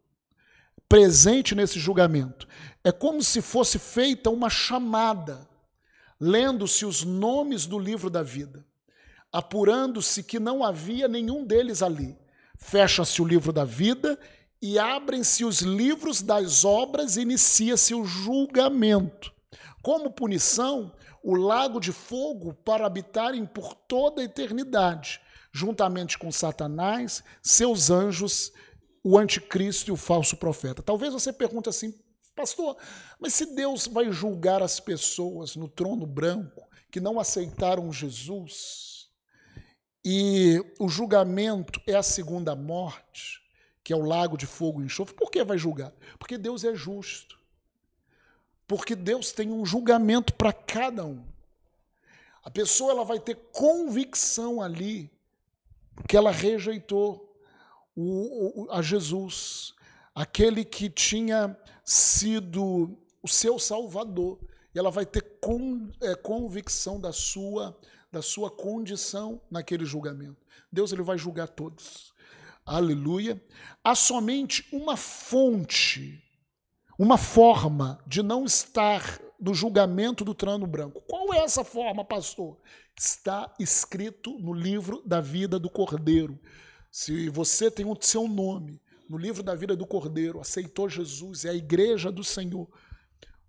presente nesse julgamento. É como se fosse feita uma chamada, lendo-se os nomes do livro da vida, apurando-se que não havia nenhum deles ali. Fecha-se o livro da vida e abrem-se os livros das obras e inicia-se o julgamento. Como punição, o lago de fogo para habitarem por toda a eternidade, juntamente com Satanás, seus anjos, o anticristo e o falso profeta. Talvez você pergunte assim, pastor, mas se Deus vai julgar as pessoas no trono branco que não aceitaram Jesus, e o julgamento é a segunda morte, que é o lago de fogo e enxofre, por que vai julgar? Porque Deus é justo. Porque Deus tem um julgamento para cada um. A pessoa ela vai ter convicção ali que ela rejeitou o, o, a Jesus, aquele que tinha sido o seu Salvador. E ela vai ter con, é, convicção da sua, da sua condição naquele julgamento. Deus ele vai julgar todos. Aleluia. Há somente uma fonte, uma forma de não estar no julgamento do trono branco. Qual é essa forma, pastor? está escrito no livro da vida do Cordeiro. Se você tem o seu nome no livro da vida do Cordeiro, aceitou Jesus, é a igreja do Senhor.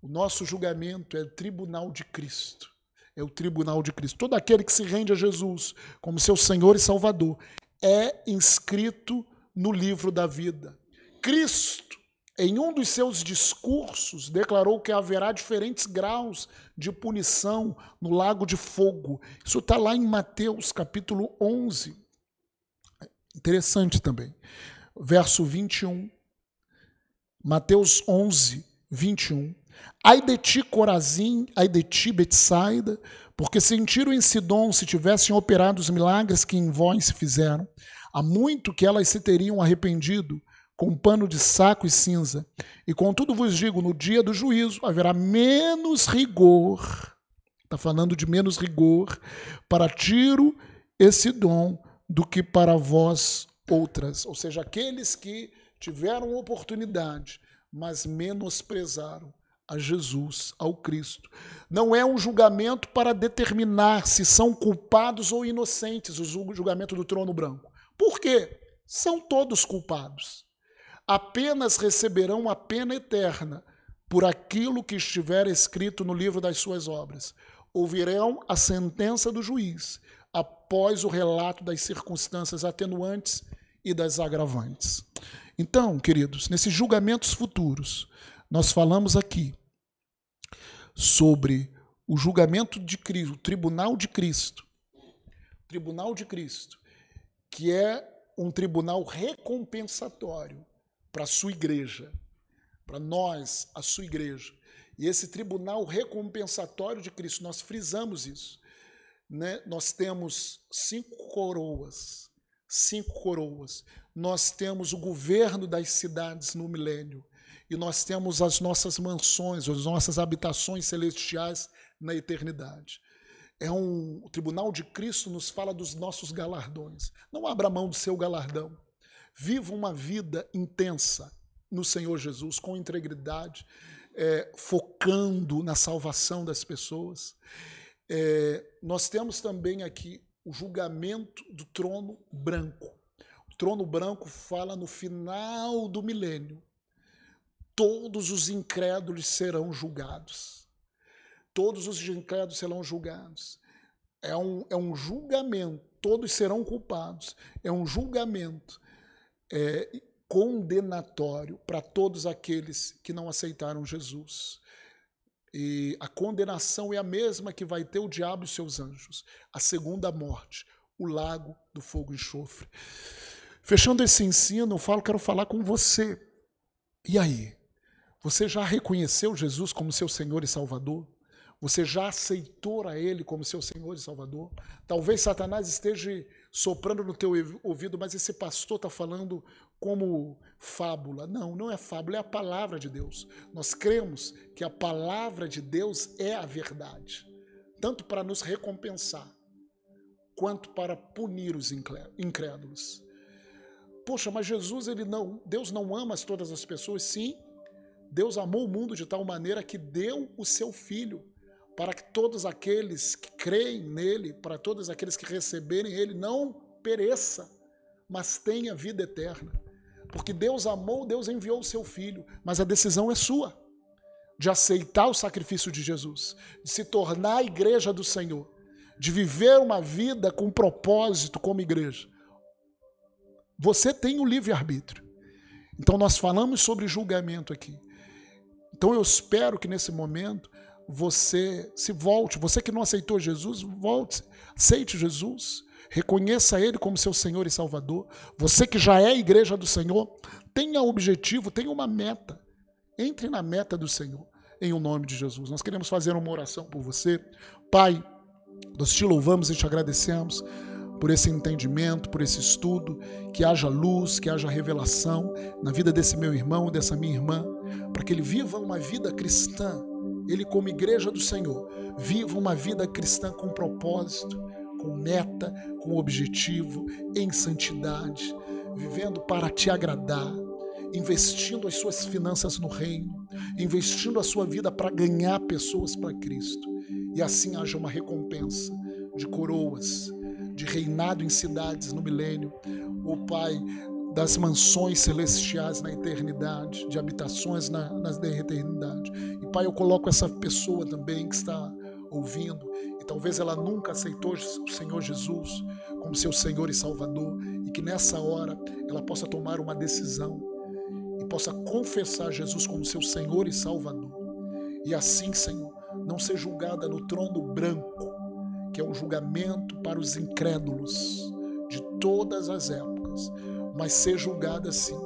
O nosso julgamento é o tribunal de Cristo. É o tribunal de Cristo. Todo aquele que se rende a Jesus como seu Senhor e Salvador é inscrito no livro da vida. Cristo em um dos seus discursos, declarou que haverá diferentes graus de punição no lago de fogo. Isso está lá em Mateus capítulo 11. Interessante também. Verso 21. Mateus 11, 21. Ai de ti, Corazim, ai de ti, Betsaida, porque sentiram em Sidom se tivessem operado os milagres que em vós se fizeram. Há muito que elas se teriam arrependido com pano de saco e cinza. E contudo vos digo, no dia do juízo haverá menos rigor, está falando de menos rigor, para Tiro esse dom do que para vós outras. Ou seja, aqueles que tiveram oportunidade, mas menosprezaram a Jesus, ao Cristo. Não é um julgamento para determinar se são culpados ou inocentes, o julgamento do trono branco. Por quê? São todos culpados apenas receberão a pena eterna por aquilo que estiver escrito no livro das suas obras. Ouvirão a sentença do juiz após o relato das circunstâncias atenuantes e das agravantes. Então, queridos, nesses julgamentos futuros, nós falamos aqui sobre o julgamento de Cristo, o tribunal de Cristo. Tribunal de Cristo, que é um tribunal recompensatório para a sua igreja, para nós, a sua igreja. E esse tribunal recompensatório de Cristo, nós frisamos isso. Né? Nós temos cinco coroas, cinco coroas. Nós temos o governo das cidades no milênio. E nós temos as nossas mansões, as nossas habitações celestiais na eternidade. É um o tribunal de Cristo nos fala dos nossos galardões. Não abra mão do seu galardão. Viva uma vida intensa no Senhor Jesus, com integridade, é, focando na salvação das pessoas. É, nós temos também aqui o julgamento do trono branco. O trono branco fala no final do milênio. Todos os incrédulos serão julgados. Todos os incrédulos serão julgados. É um, é um julgamento. Todos serão culpados. É um julgamento é, condenatório para todos aqueles que não aceitaram Jesus. E a condenação é a mesma que vai ter o diabo e seus anjos. A segunda morte, o lago do fogo e enxofre. Fechando esse ensino, eu falo, quero falar com você. E aí? Você já reconheceu Jesus como seu Senhor e Salvador? Você já aceitou a Ele como seu Senhor e Salvador? Talvez Satanás esteja soprando no teu ouvido, mas esse pastor está falando como fábula. Não, não é fábula, é a palavra de Deus. Nós cremos que a palavra de Deus é a verdade, tanto para nos recompensar, quanto para punir os incrédulos. Poxa, mas Jesus, ele não, Deus não ama todas as pessoas? Sim, Deus amou o mundo de tal maneira que deu o seu filho para que todos aqueles que creem nele, para todos aqueles que receberem ele, não pereça, mas tenha vida eterna. Porque Deus amou, Deus enviou o seu filho, mas a decisão é sua de aceitar o sacrifício de Jesus, de se tornar a igreja do Senhor, de viver uma vida com propósito como igreja. Você tem o livre-arbítrio. Então nós falamos sobre julgamento aqui. Então eu espero que nesse momento você se volte. Você que não aceitou Jesus, volte, aceite Jesus. Reconheça Ele como seu Senhor e Salvador. Você que já é igreja do Senhor, tenha objetivo, tenha uma meta. Entre na meta do Senhor, em o nome de Jesus. Nós queremos fazer uma oração por você. Pai, nós te louvamos e te agradecemos por esse entendimento, por esse estudo, que haja luz, que haja revelação na vida desse meu irmão, dessa minha irmã, para que ele viva uma vida cristã ele, como igreja do Senhor, viva uma vida cristã com propósito, com meta, com objetivo, em santidade, vivendo para te agradar, investindo as suas finanças no reino, investindo a sua vida para ganhar pessoas para Cristo. E assim haja uma recompensa de coroas, de reinado em cidades no milênio. O Pai, das mansões celestiais na eternidade, de habitações na, na eternidade. E Pai, eu coloco essa pessoa também que está ouvindo e talvez ela nunca aceitou o Senhor Jesus como seu Senhor e Salvador e que nessa hora ela possa tomar uma decisão e possa confessar Jesus como seu Senhor e Salvador. E assim, Senhor, não ser julgada no trono branco, que é um julgamento para os incrédulos de todas as épocas mas ser julgada assim,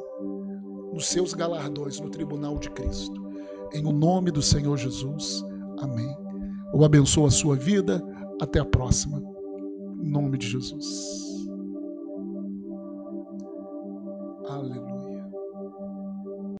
nos seus galardões no tribunal de Cristo. Em o nome do Senhor Jesus. Amém. Eu abençoo a sua vida. Até a próxima. Em nome de Jesus.